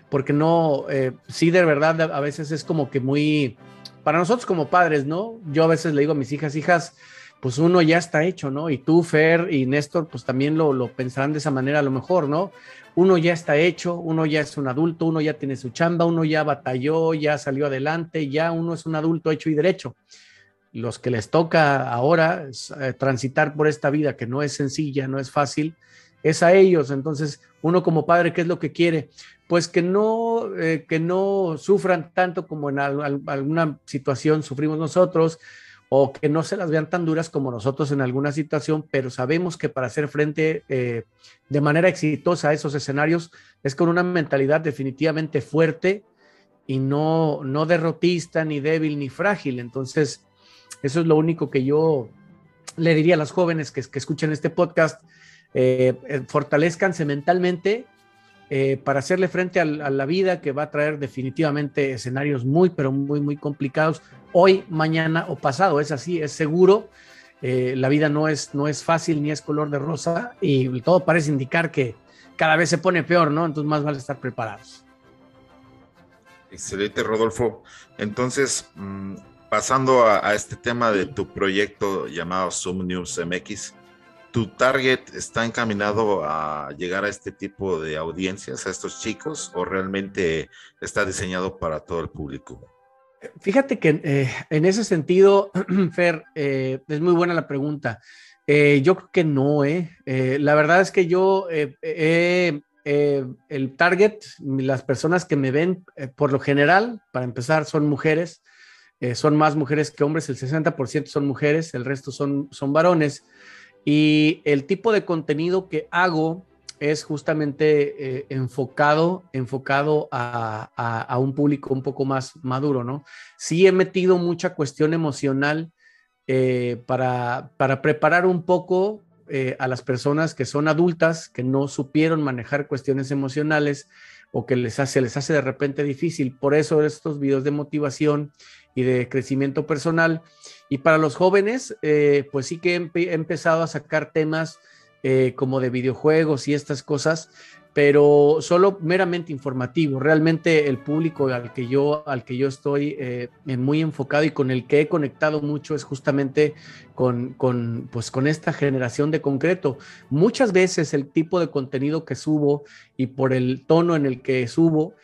porque no, eh, sí, de verdad, a veces es como que muy, para nosotros como padres, ¿no? Yo a veces le digo a mis hijas, hijas, pues uno ya está hecho, ¿no? Y tú, Fer y Néstor, pues también lo, lo pensarán de esa manera a lo mejor, ¿no? uno ya está hecho, uno ya es un adulto, uno ya tiene su chamba, uno ya batalló, ya salió adelante, ya uno es un adulto hecho y derecho. Los que les toca ahora eh, transitar por esta vida que no es sencilla, no es fácil, es a ellos. Entonces, uno como padre, ¿qué es lo que quiere? Pues que no, eh, que no sufran tanto como en alguna situación sufrimos nosotros, o que no se las vean tan duras como nosotros en alguna situación, pero sabemos que para hacer frente eh, de manera exitosa a esos escenarios es con una mentalidad definitivamente fuerte y no, no derrotista, ni débil, ni frágil. Entonces, eso es lo único que yo le diría a los jóvenes que, que escuchen este podcast, eh, eh, fortalezcanse mentalmente eh, para hacerle frente a, la vida que va a traer definitivamente escenarios muy, pero muy, muy complicados hoy, mañana o pasado. Es así, es seguro. Eh, la vida no es, no es fácil ni es color de rosa y todo parece indicar que cada vez se pone peor, ¿no? Entonces más vale estar preparados.
Excelente, Rodolfo. Entonces, mm, pasando a, este tema de tu proyecto llamado Zoom News MX, tu target está encaminado a llegar a este tipo de audiencias, a estos chicos, o realmente está diseñado para todo el público?
Fíjate que eh, en ese sentido, [CLEARS THROAT] Fer, eh, es muy buena la pregunta. Eh, yo creo que no, ¿eh? la verdad es que yo, el target, las personas que me ven, por lo general, para empezar, son mujeres. son más mujeres que hombres, el 60% son mujeres, el resto son, son varones. Y el tipo de contenido que hago es justamente eh, enfocado, enfocado a, un público un poco más maduro, ¿no? Sí he metido mucha cuestión emocional eh, para, preparar un poco eh, a las personas que son adultas, que no supieron manejar cuestiones emocionales o que les hace, les hace de repente difícil. Por eso estos videos de motivación y de crecimiento personal. Y para los jóvenes, eh, pues sí que he, empezado a sacar temas eh, como de videojuegos y estas cosas, pero solo meramente informativo. Realmente el público al que yo, al que yo estoy eh, muy enfocado y con el que he conectado mucho es justamente con, con, pues con esta generación de concreto. Muchas veces el tipo de contenido que subo y por el tono en el que subo,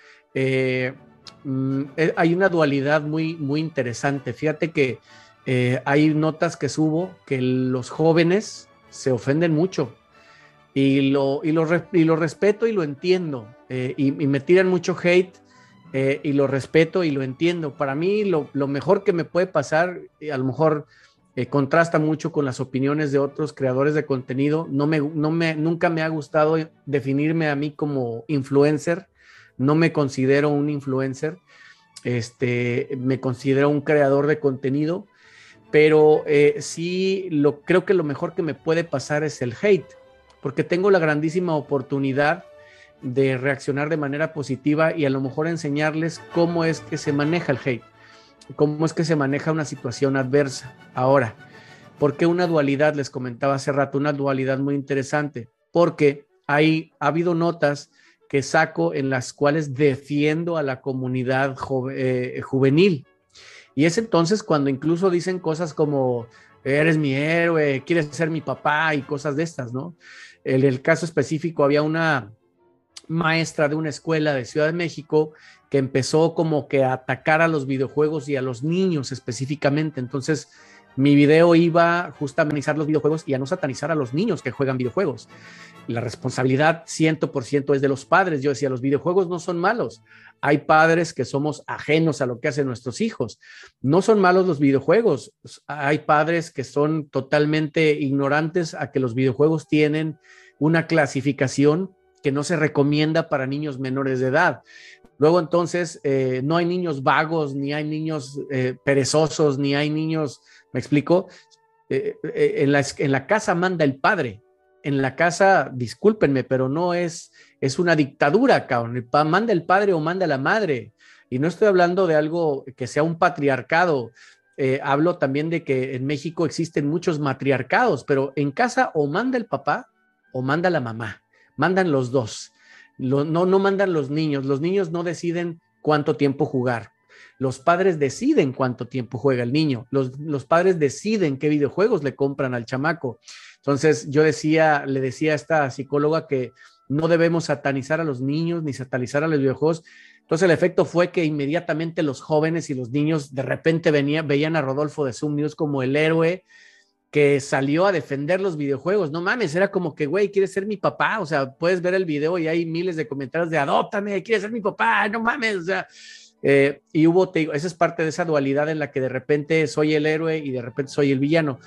Mm, hay una dualidad muy, muy interesante. Fíjate que eh, hay notas que subo que los jóvenes se ofenden mucho y lo, y lo, lo respeto y lo entiendo eh, y, me tiran mucho hate y lo respeto y lo entiendo. Para mí lo, mejor que me puede pasar, a lo mejor contrasta mucho con las opiniones de otros creadores de contenido. No me, no me, nunca me ha gustado definirme a mí como influencer no me considero un influencer, este, me considero un creador de contenido, pero eh, sí lo, creo que lo mejor que me puede pasar es el hate, porque tengo la grandísima oportunidad de reaccionar de manera positiva y a lo mejor enseñarles cómo es que se maneja el hate, cómo es que se maneja una situación adversa. Ahora, ¿por qué una dualidad? Les comentaba hace rato, una dualidad muy interesante, porque hay, ha habido notas que saco en las cuales defiendo a la comunidad eh, juvenil. Y es entonces cuando incluso dicen cosas como, eres mi héroe, quieres ser mi papá y cosas de estas, ¿no? En el caso específico había una maestra de una escuela de Ciudad de México que empezó como que a atacar a los videojuegos y a los niños específicamente. Entonces, mi video iba justamente a amenizar los videojuegos y a no satanizar a los niños que juegan videojuegos. La responsabilidad 100% es de los padres. Yo decía, los videojuegos no son malos. Hay padres que somos ajenos a lo que hacen nuestros hijos. No son malos los videojuegos. Hay padres que son totalmente ignorantes a que los videojuegos tienen una clasificación que no se recomienda para niños menores de edad. Luego entonces, eh, no hay niños vagos, ni hay niños eh, perezosos, ni hay niños ¿Me explico? Eh, eh, en, la, en la casa manda el padre. En la casa, discúlpenme, pero no es, es una dictadura, cabrón. Manda el padre o manda la madre. Y no estoy hablando de algo que sea un patriarcado. Eh, hablo también de que en México existen muchos matriarcados, pero en casa o manda el papá o manda la mamá. Mandan los dos. no, no mandan los niños. Los niños no deciden cuánto tiempo jugar. Los padres deciden cuánto tiempo juega el niño. Los, padres deciden qué videojuegos le compran al chamaco. Entonces, yo decía, le decía a esta psicóloga que no debemos satanizar a los niños ni satanizar a los videojuegos. Entonces el efecto fue que inmediatamente los jóvenes y los niños de repente veían a Rodolfo de Zoom News como el héroe que salió a defender los videojuegos. No mames, era como que, güey, quieres ser mi papá. O sea, puedes ver el video y hay miles de comentarios de adóptame, quieres ser mi papá, no mames. O sea, eh, y hubo, te esa es parte de esa dualidad en la que de repente soy el héroe y de repente soy el villano.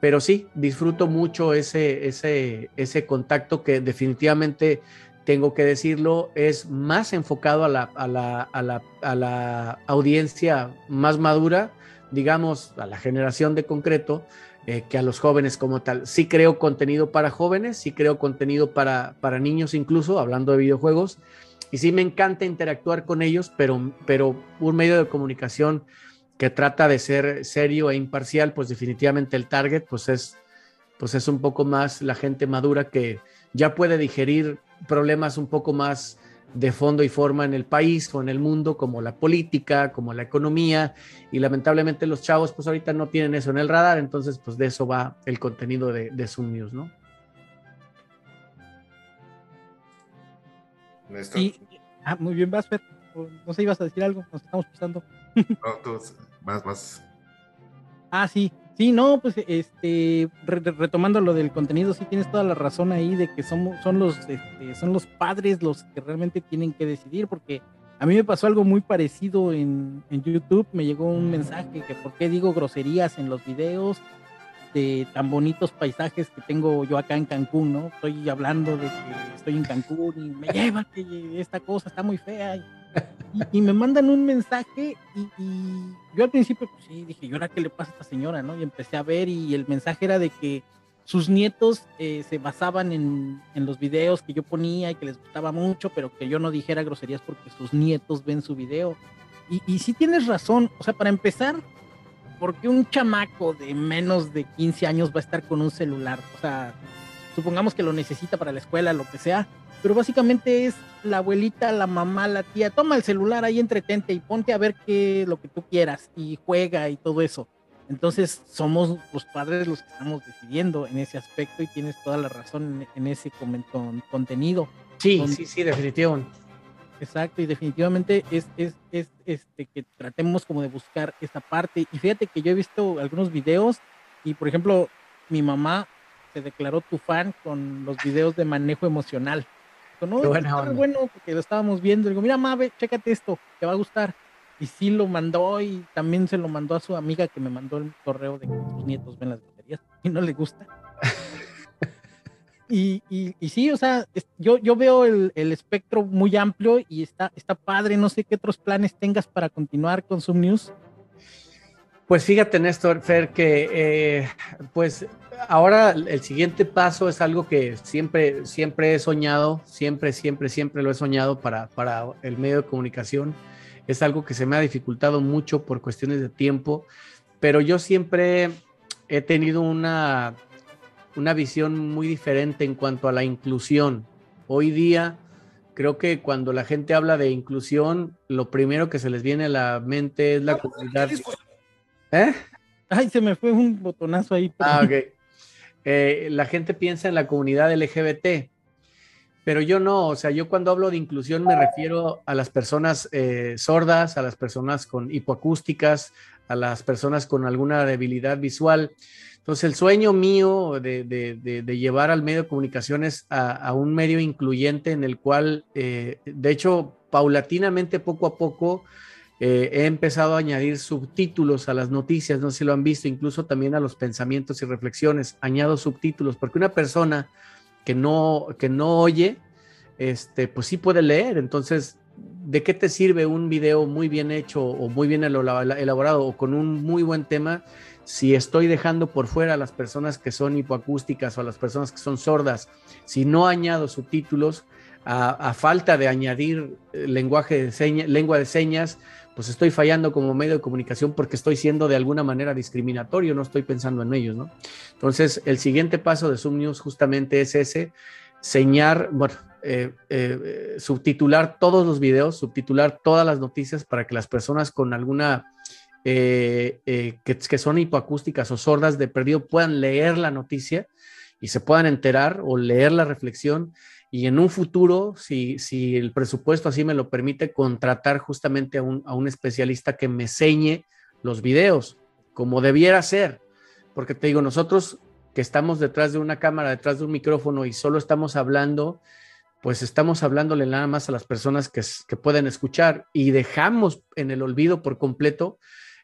Pero sí, disfruto mucho ese, ese, ese contacto que definitivamente tengo que decirlo, es más enfocado a la, a la, a la, a la audiencia más madura, digamos, a la generación de concreto, eh, que a los jóvenes como tal. Sí creo contenido para jóvenes, sí creo contenido para, para niños incluso, hablando de videojuegos, y sí me encanta interactuar con ellos, pero, pero un medio de comunicación que trata de ser serio e imparcial, pues definitivamente el target pues es, pues es un poco más la gente madura que ya puede digerir problemas un poco más de fondo y forma en el país o en el mundo, como la política, como la economía, y lamentablemente los chavos pues ahorita no tienen eso en el radar, entonces pues de eso va el contenido de, de News, ¿no?
Ah, muy bien, vas, No sé, ibas a decir algo, nos estamos pisando. [LAUGHS]
no, tú, más, más.
Ah, sí, Sí, no, pues este, retomando lo del contenido, sí tienes toda la razón ahí de que somos, son los, este, son los padres los que realmente tienen que decidir, porque a mí me pasó algo muy parecido en, en YouTube, me llegó un mensaje que por qué digo groserías en los videos de tan bonitos paisajes que tengo yo acá en Cancún, ¿no? Estoy hablando de que estoy en Cancún y me lleva que esta cosa está muy fea. Y, y, me mandan un mensaje y, yo al principio, pues sí, dije, ¿y ahora qué le pasa a esta señora? ¿no? Y empecé a ver y el mensaje era de que sus nietos eh, se basaban en, en, los videos que yo ponía y que les gustaba mucho, pero que yo no dijera groserías porque sus nietos ven su video. Y, y sí tienes razón, o sea, para empezar, porque un chamaco de menos de 15 años va a estar con un celular? O sea, supongamos que lo necesita para la escuela, lo que sea, pero básicamente es la abuelita, la mamá, la tía, toma el celular ahí entretente y ponte a ver qué lo que tú quieras y juega y todo eso. Entonces somos los padres los que estamos decidiendo en ese aspecto y tienes toda la razón en, ese contenido.
Sí, sí, sí, definitivo.
Exacto, y definitivamente es, es, es, este que tratemos como de buscar esa parte. Y fíjate que yo he visto algunos videos y por ejemplo mi mamá se declaró tu fan con los videos de manejo emocional no, bueno porque lo estábamos viendo. digo, mira, Mabe, chécate esto, te va a gustar. Y sí lo mandó y también se lo mandó a su amiga que me mandó el correo de que sus nietos ven las baterías y no le gusta. [LAUGHS] y, y, y, sí, o sea, yo, yo veo el, el, espectro muy amplio y está, está padre. No sé qué otros planes tengas para continuar con Zoom News.
Pues fíjate, Néstor, Fer, que eh, pues ahora el siguiente paso es algo que siempre, siempre he soñado, siempre, siempre, siempre lo he soñado para, para el medio de comunicación. Es algo que se me ha dificultado mucho por cuestiones de tiempo, pero yo siempre he tenido una, una visión muy diferente en cuanto a la inclusión. Hoy día creo que cuando la gente habla de inclusión, lo primero que se les viene a la mente es la comunidad.
¿Eh? Ay, se me fue un botonazo ahí.
Ah, ok. Eh, la gente piensa en la comunidad LGBT, pero yo no, o sea, yo cuando hablo de inclusión me refiero a las personas eh, sordas, a las personas con hipoacústicas, a las personas con alguna debilidad visual. Entonces, el sueño mío de, llevar al medio de comunicaciones a, un medio incluyente en el cual, eh, de hecho, paulatinamente, poco a poco, eh, he empezado a añadir subtítulos a las noticias, no sé si lo han visto, incluso también a los pensamientos y reflexiones, añado subtítulos, porque una persona que no, que no oye, este, pues sí puede leer, entonces, ¿de qué te sirve un video muy bien hecho o muy bien elaborado o con un muy buen tema si estoy dejando por fuera a las personas que son hipoacústicas o a las personas que son sordas? Si no añado subtítulos, a, falta de añadir eh, lenguaje de señas, lengua de señas, pues estoy fallando como medio de comunicación porque estoy siendo de alguna manera discriminatorio, no estoy pensando en ellos, ¿no? Entonces, el siguiente paso de Zoom News justamente es ese, señar, bueno, eh, eh, subtitular todos los videos, subtitular todas las noticias para que las personas con alguna, eh, que, que, son hipoacústicas o sordas de perdido puedan leer la noticia y se puedan enterar o leer la reflexión y en un futuro, si, si el presupuesto así me lo permite, contratar justamente a un, a un especialista que me enseñe los videos, como debiera ser. Porque te digo, nosotros que estamos detrás de una cámara, detrás de un micrófono y solo estamos hablando, pues estamos hablándole nada más a las personas que, pueden escuchar y dejamos en el olvido por completo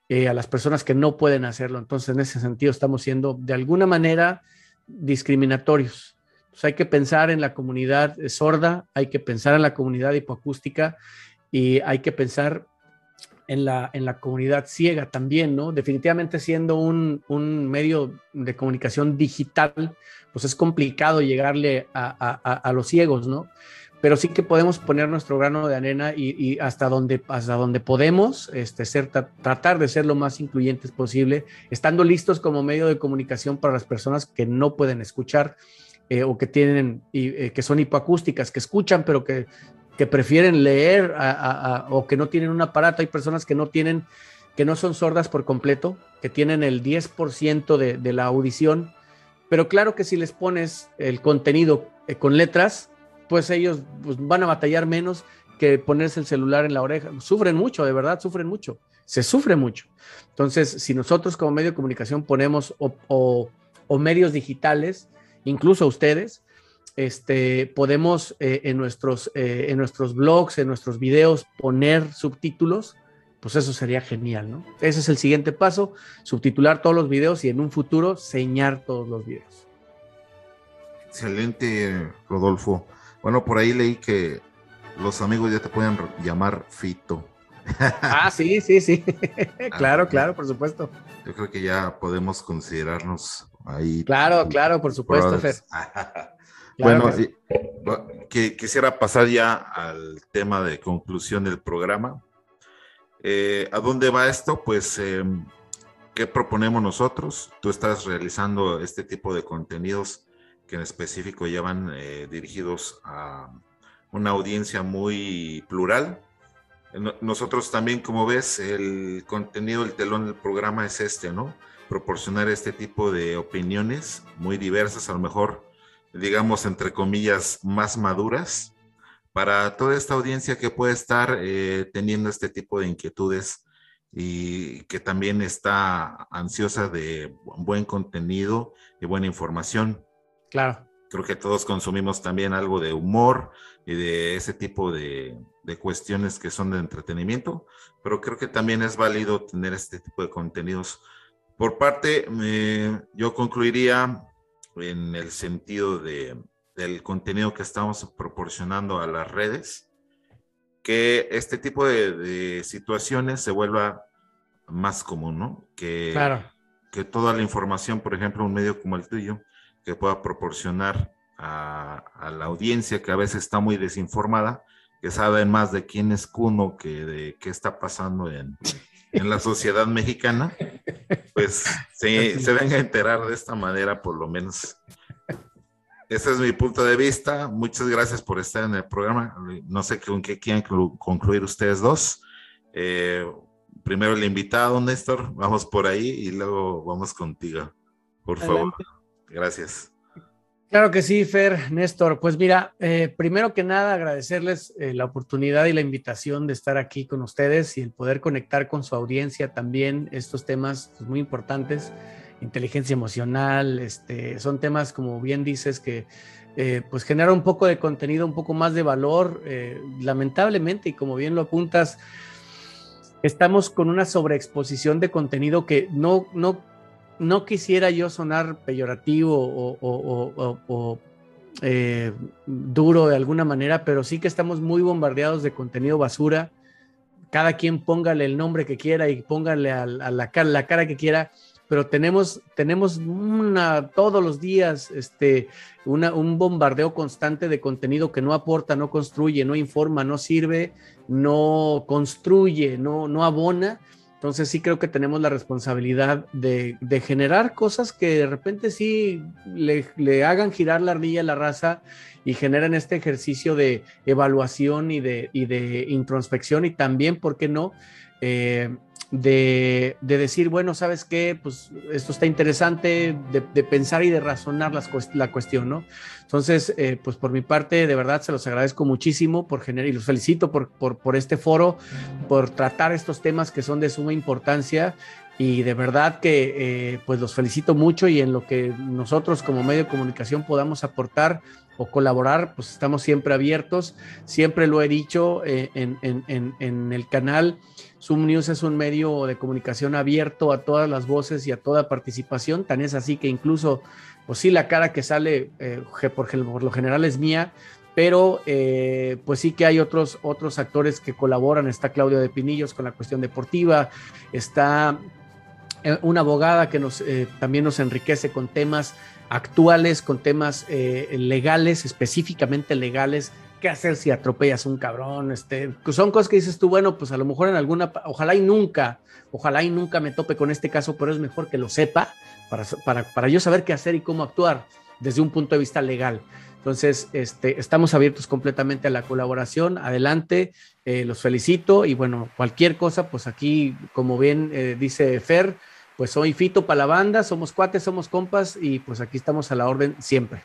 eh, a las personas que no pueden hacerlo. Entonces, en ese sentido, estamos siendo de alguna manera discriminatorios. hay que pensar en la comunidad sorda, hay que pensar en la comunidad hipoacústica y hay que pensar en la, en la comunidad ciega también, ¿no? Definitivamente siendo un, un medio de comunicación digital, pues es complicado llegarle a, a, los ciegos, ¿no? Pero sí que podemos poner nuestro grano de arena y, y hasta, donde, hasta donde podemos este, ser, tratar de ser lo más incluyentes posible, estando listos como medio de comunicación para las personas que no pueden escuchar eh, o que tienen, eh, que son hipoacústicas, que escuchan, pero que que prefieren leer o que no tienen un aparato. Hay personas que no tienen, que no son sordas por completo, que tienen el 10% de, de, la audición. Pero claro que si les pones el contenido eh, con letras, pues ellos pues, van a batallar menos que ponerse el celular en la oreja. Sufren mucho, de verdad, sufren mucho. Se sufre mucho. Entonces, si nosotros como medio de comunicación ponemos o, o medios digitales, incluso ustedes, este, podemos eh, en, nuestros, eh, en nuestros blogs, en nuestros videos, poner subtítulos, pues eso sería genial, ¿no? Ese es el siguiente paso, subtitular todos los videos y en un futuro señar todos los videos.
Excelente, Rodolfo. Bueno, por ahí leí que los amigos ya te pueden llamar Fito. [LAUGHS]
Ah, sí, sí, sí. [LAUGHS] claro, claro, por supuesto.
Yo creo que ya podemos considerarnos ahí.
Claro, claro, por supuesto, Fer. [LAUGHS]
bueno, que... quisiera pasar ya al tema de conclusión del programa. Eh, ¿A dónde va esto? Pues, em, ¿qué proponemos nosotros? Tú estás realizando este tipo de contenidos que en específico ya van eh, dirigidos a una audiencia muy plural. Nosotros también, como ves, el contenido, el telón del programa es este, ¿no? Proporcionar este tipo de opiniones muy diversas, a lo mejor digamos, entre comillas, más maduras para toda esta audiencia que puede estar eh, teniendo este tipo de inquietudes y que también está ansiosa de buen contenido y buena información.
Claro.
Creo que todos consumimos también algo de humor y de ese tipo de, de cuestiones que son de entretenimiento, pero creo que también es válido tener este tipo de contenidos. Por parte, yo concluiría en el sentido de, del contenido que estamos proporcionando a las redes, que este tipo de, situaciones se vuelva más común, ¿no? Que, que toda la información, por ejemplo, un medio como el tuyo, que pueda proporcionar a, a, la audiencia que a veces está muy desinformada, que saben más de quién es Cuno que de qué está pasando en, en la sociedad mexicana, pues [LAUGHS] se, se venga a enterar de esta manera, por lo menos. Ese es mi punto de vista. Muchas gracias por estar en el programa. No sé con qué quieren concluir ustedes dos. Eh, primero el invitado, Néstor. Vamos por ahí y luego vamos contigo. Por favor. Gracias.
Claro que sí, Fer, Néstor. Pues mira, eh, primero que nada agradecerles eh, la oportunidad y la invitación de estar aquí con ustedes y el poder conectar con su audiencia también estos temas pues, muy importantes, inteligencia emocional, este, son temas como bien dices que eh, pues genera un poco de contenido, un poco más de valor, lamentablemente y como bien lo apuntas, estamos con una sobreexposición de contenido que no, no no quisiera yo sonar peyorativo o, eh, duro de alguna manera, pero sí que estamos muy bombardeados de contenido basura. Cada quien póngale el nombre que quiera y póngale a, la, cara, la cara que quiera, pero tenemos, tenemos una, todos los días este, un bombardeo constante de contenido que no aporta, no construye, no informa, no sirve, no construye, no, no abona entonces sí creo que tenemos la responsabilidad de, generar cosas que de repente sí le, hagan girar la ardilla a la raza y generen este ejercicio de evaluación y de, de introspección y también, ¿por qué no? Eh, de, decir, bueno, ¿sabes qué? Pues esto está interesante, de, pensar y de razonar la cuestión, ¿no? Entonces, eh, pues por mi parte, de verdad se los agradezco muchísimo por generar y los felicito por, por, este foro, por tratar estos temas que son de suma importancia y de verdad que eh, pues los felicito mucho y en lo que nosotros como medio de comunicación podamos aportar o colaborar, pues estamos siempre abiertos. Siempre lo he dicho eh, en, en, el canal. Zoom News es un medio de comunicación abierto a todas las voces y a toda participación. Tan es así que incluso, pues sí, la cara que sale, eh, por, lo general es mía, pero eh, pues sí que hay otros, otros actores que colaboran. Está Claudio de Pinillos con la cuestión deportiva, está una abogada que nos, también nos enriquece con temas actuales, con temas eh, legales, específicamente legales. ¿Qué hacer si atropellas a un cabrón? Este, pues son cosas que dices tú, bueno, pues a lo mejor en alguna, ojalá y nunca, ojalá y nunca me tope con este caso, pero es mejor que lo sepa para, para, para yo saber qué hacer y cómo actuar desde un punto de vista legal. Entonces, este, estamos abiertos completamente a la colaboración. Adelante, eh, los felicito y bueno, cualquier cosa, pues aquí, como bien eh, dice Fer, pues soy Fito para la banda, somos cuates, somos compas y pues aquí estamos a la orden siempre.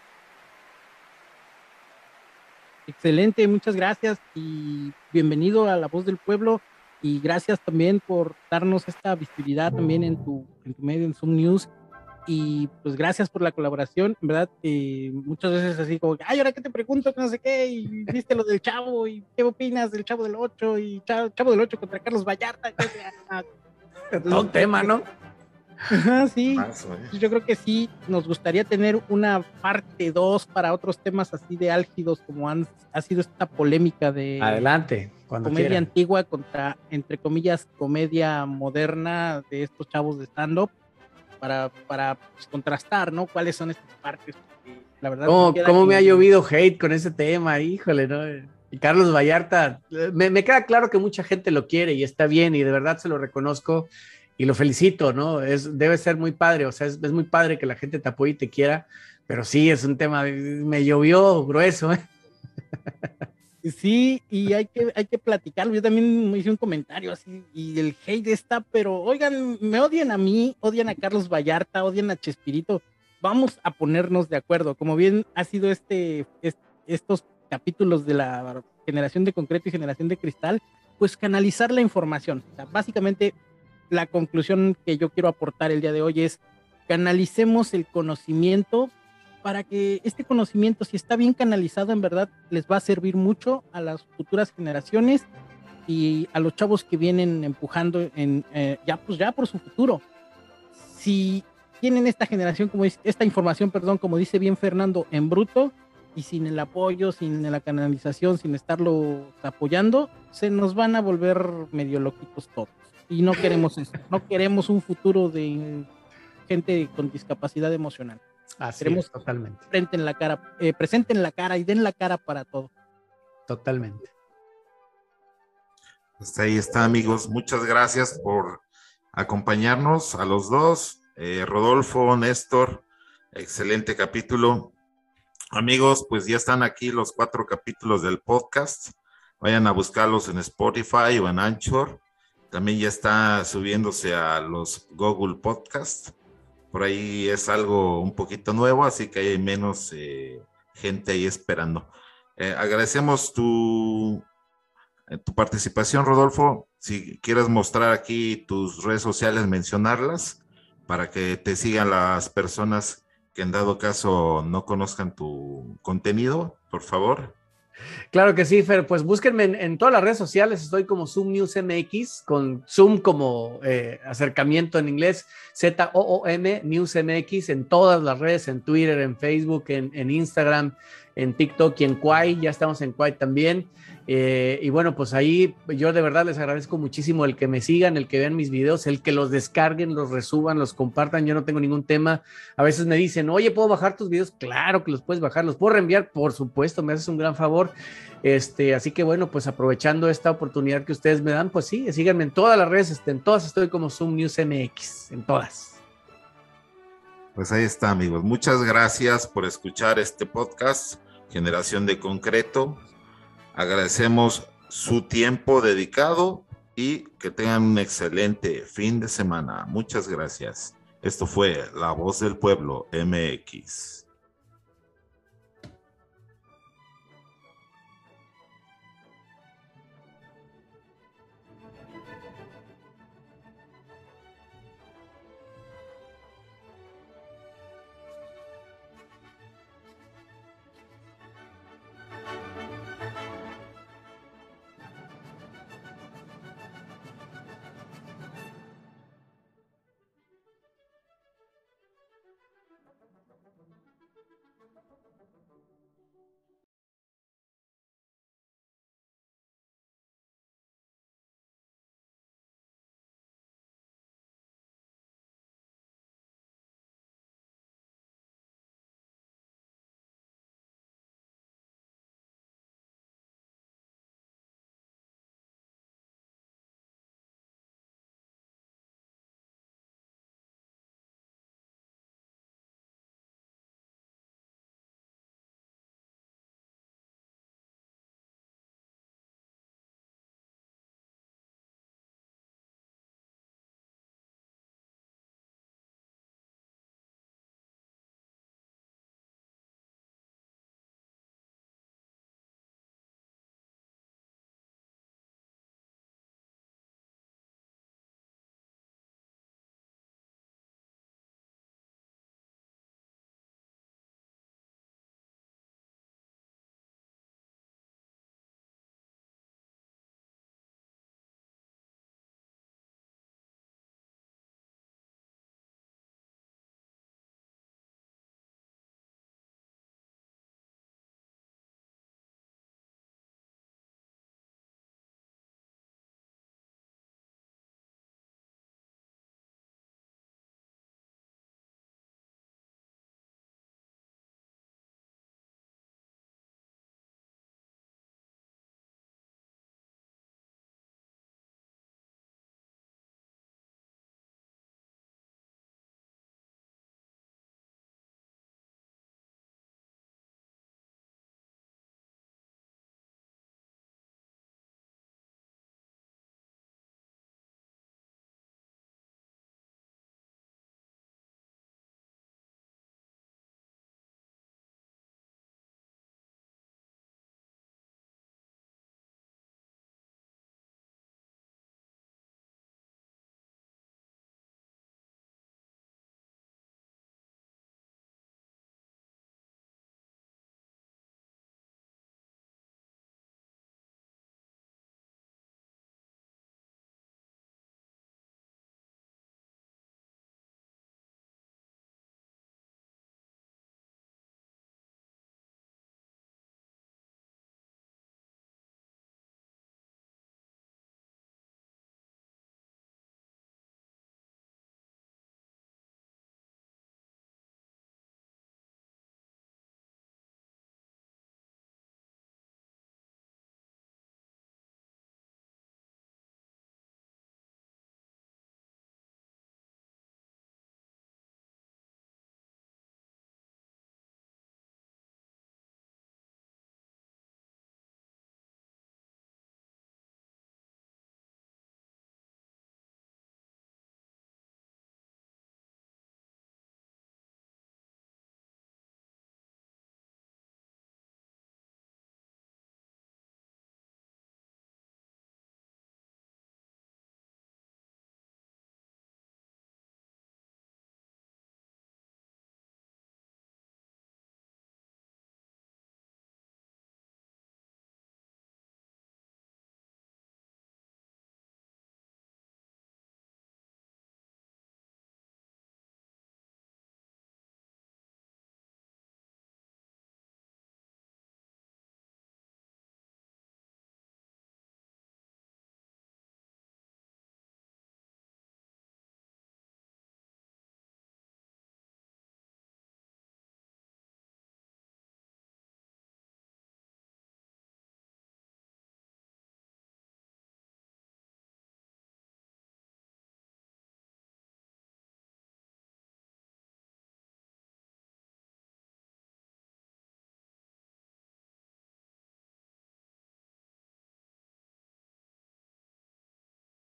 Excelente, muchas gracias y bienvenido a La Voz del Pueblo y gracias también por darnos esta visibilidad también en tu, en tu medio, en Zoom News. Y pues gracias por la colaboración, en verdad, eh, muchas veces así como, ay, ahora que te pregunto, no sé qué, y viste lo del chavo, y qué opinas del chavo del 8, y chavo, chavo del 8 contra Carlos Vallarta. [LAUGHS]
Todo un tema, ¿no?
Sí, ¿eh? yo creo que sí, nos gustaría tener una parte 2 para otros temas así de álgidos como han, ha sido esta polémica de
Adelante,
cuando comedia antigua contra, entre comillas, comedia moderna de estos chavos de stand-up para, para pues, contrastar, ¿no? ¿Cuáles son estas partes?
La verdad, ¿Cómo, me ha llovido hate con ese tema? Híjole, ¿no? Y Carlos Vallarta, me, me, queda claro que mucha gente lo quiere y está bien y de verdad se lo reconozco y lo felicito, ¿no? Es, debe ser muy padre, o sea, es, muy padre que la gente te apoye y te quiera, pero sí, es un tema, me llovió grueso, ¿eh?
Sí, y hay que, hay que platicarlo. Yo también hice un comentario así, y el hate está, pero oigan, me odian a mí, odian a Carlos Vallarta, odian a Chespirito. Vamos a ponernos de acuerdo. Como bien ha sido este, estos capítulos de la generación de concreto y generación de cristal, pues canalizar la información. O sea, básicamente la conclusión que yo quiero aportar el día de hoy es canalicemos el conocimiento para que este conocimiento, si está bien canalizado, en verdad les va a servir mucho a las futuras generaciones y a los chavos que vienen empujando en, eh, ya, pues ya por su futuro. Si tienen esta generación, como esta información, perdón, como dice bien Fernando, en bruto y sin el apoyo, sin la canalización, sin estarlo apoyando, se nos van a volver medio loquitos todos y no queremos eso. No queremos un futuro de gente con discapacidad emocional.
Así queremos totalmente.
Frente en la cara, eh, presenten la cara y den la cara para todo.
Totalmente.
Pues ahí está, amigos. Muchas gracias por acompañarnos a los dos. Eh, Rodolfo, Néstor, excelente capítulo. Amigos, pues ya están aquí los cuatro capítulos del podcast. Vayan a buscarlos en Spotify o en Anchor. También ya está subiéndose a los Google Podcast. Por ahí es algo un poquito nuevo, así que hay menos eh, gente ahí esperando. Eh, agradecemos tu, eh, tu participación, Rodolfo. Si quieres mostrar aquí tus redes sociales, mencionarlas para que te sigan las personas que en dado caso no conozcan tu contenido, por favor.
Claro que sí, Fer. Pues búsquenme en, todas las redes sociales. Estoy como Zoom News MX, con Zoom como eh, acercamiento en inglés, Z-O-O-M News MX, en todas las redes, en Twitter, en Facebook, en, en Instagram, en TikTok y en Quai. Ya estamos en Quai también. Eh, y bueno, pues ahí yo de verdad les agradezco muchísimo el que me sigan, el que vean mis videos, el que los descarguen, los resuban, los compartan. Yo no tengo ningún tema. A veces me dicen, oye, ¿puedo bajar tus videos? Claro que los puedes bajar, los puedo reenviar, por supuesto, me haces un gran favor. Este, así que bueno, pues aprovechando esta oportunidad que ustedes me dan, pues sí, síganme en todas las redes, este, en todas estoy como Zoom News MX, en todas.
Pues ahí está, amigos. Muchas gracias por escuchar este podcast, Generación de Concreto. Agradecemos su tiempo dedicado y que tengan un excelente fin de semana. Muchas gracias. Esto fue La Voz del Pueblo MX.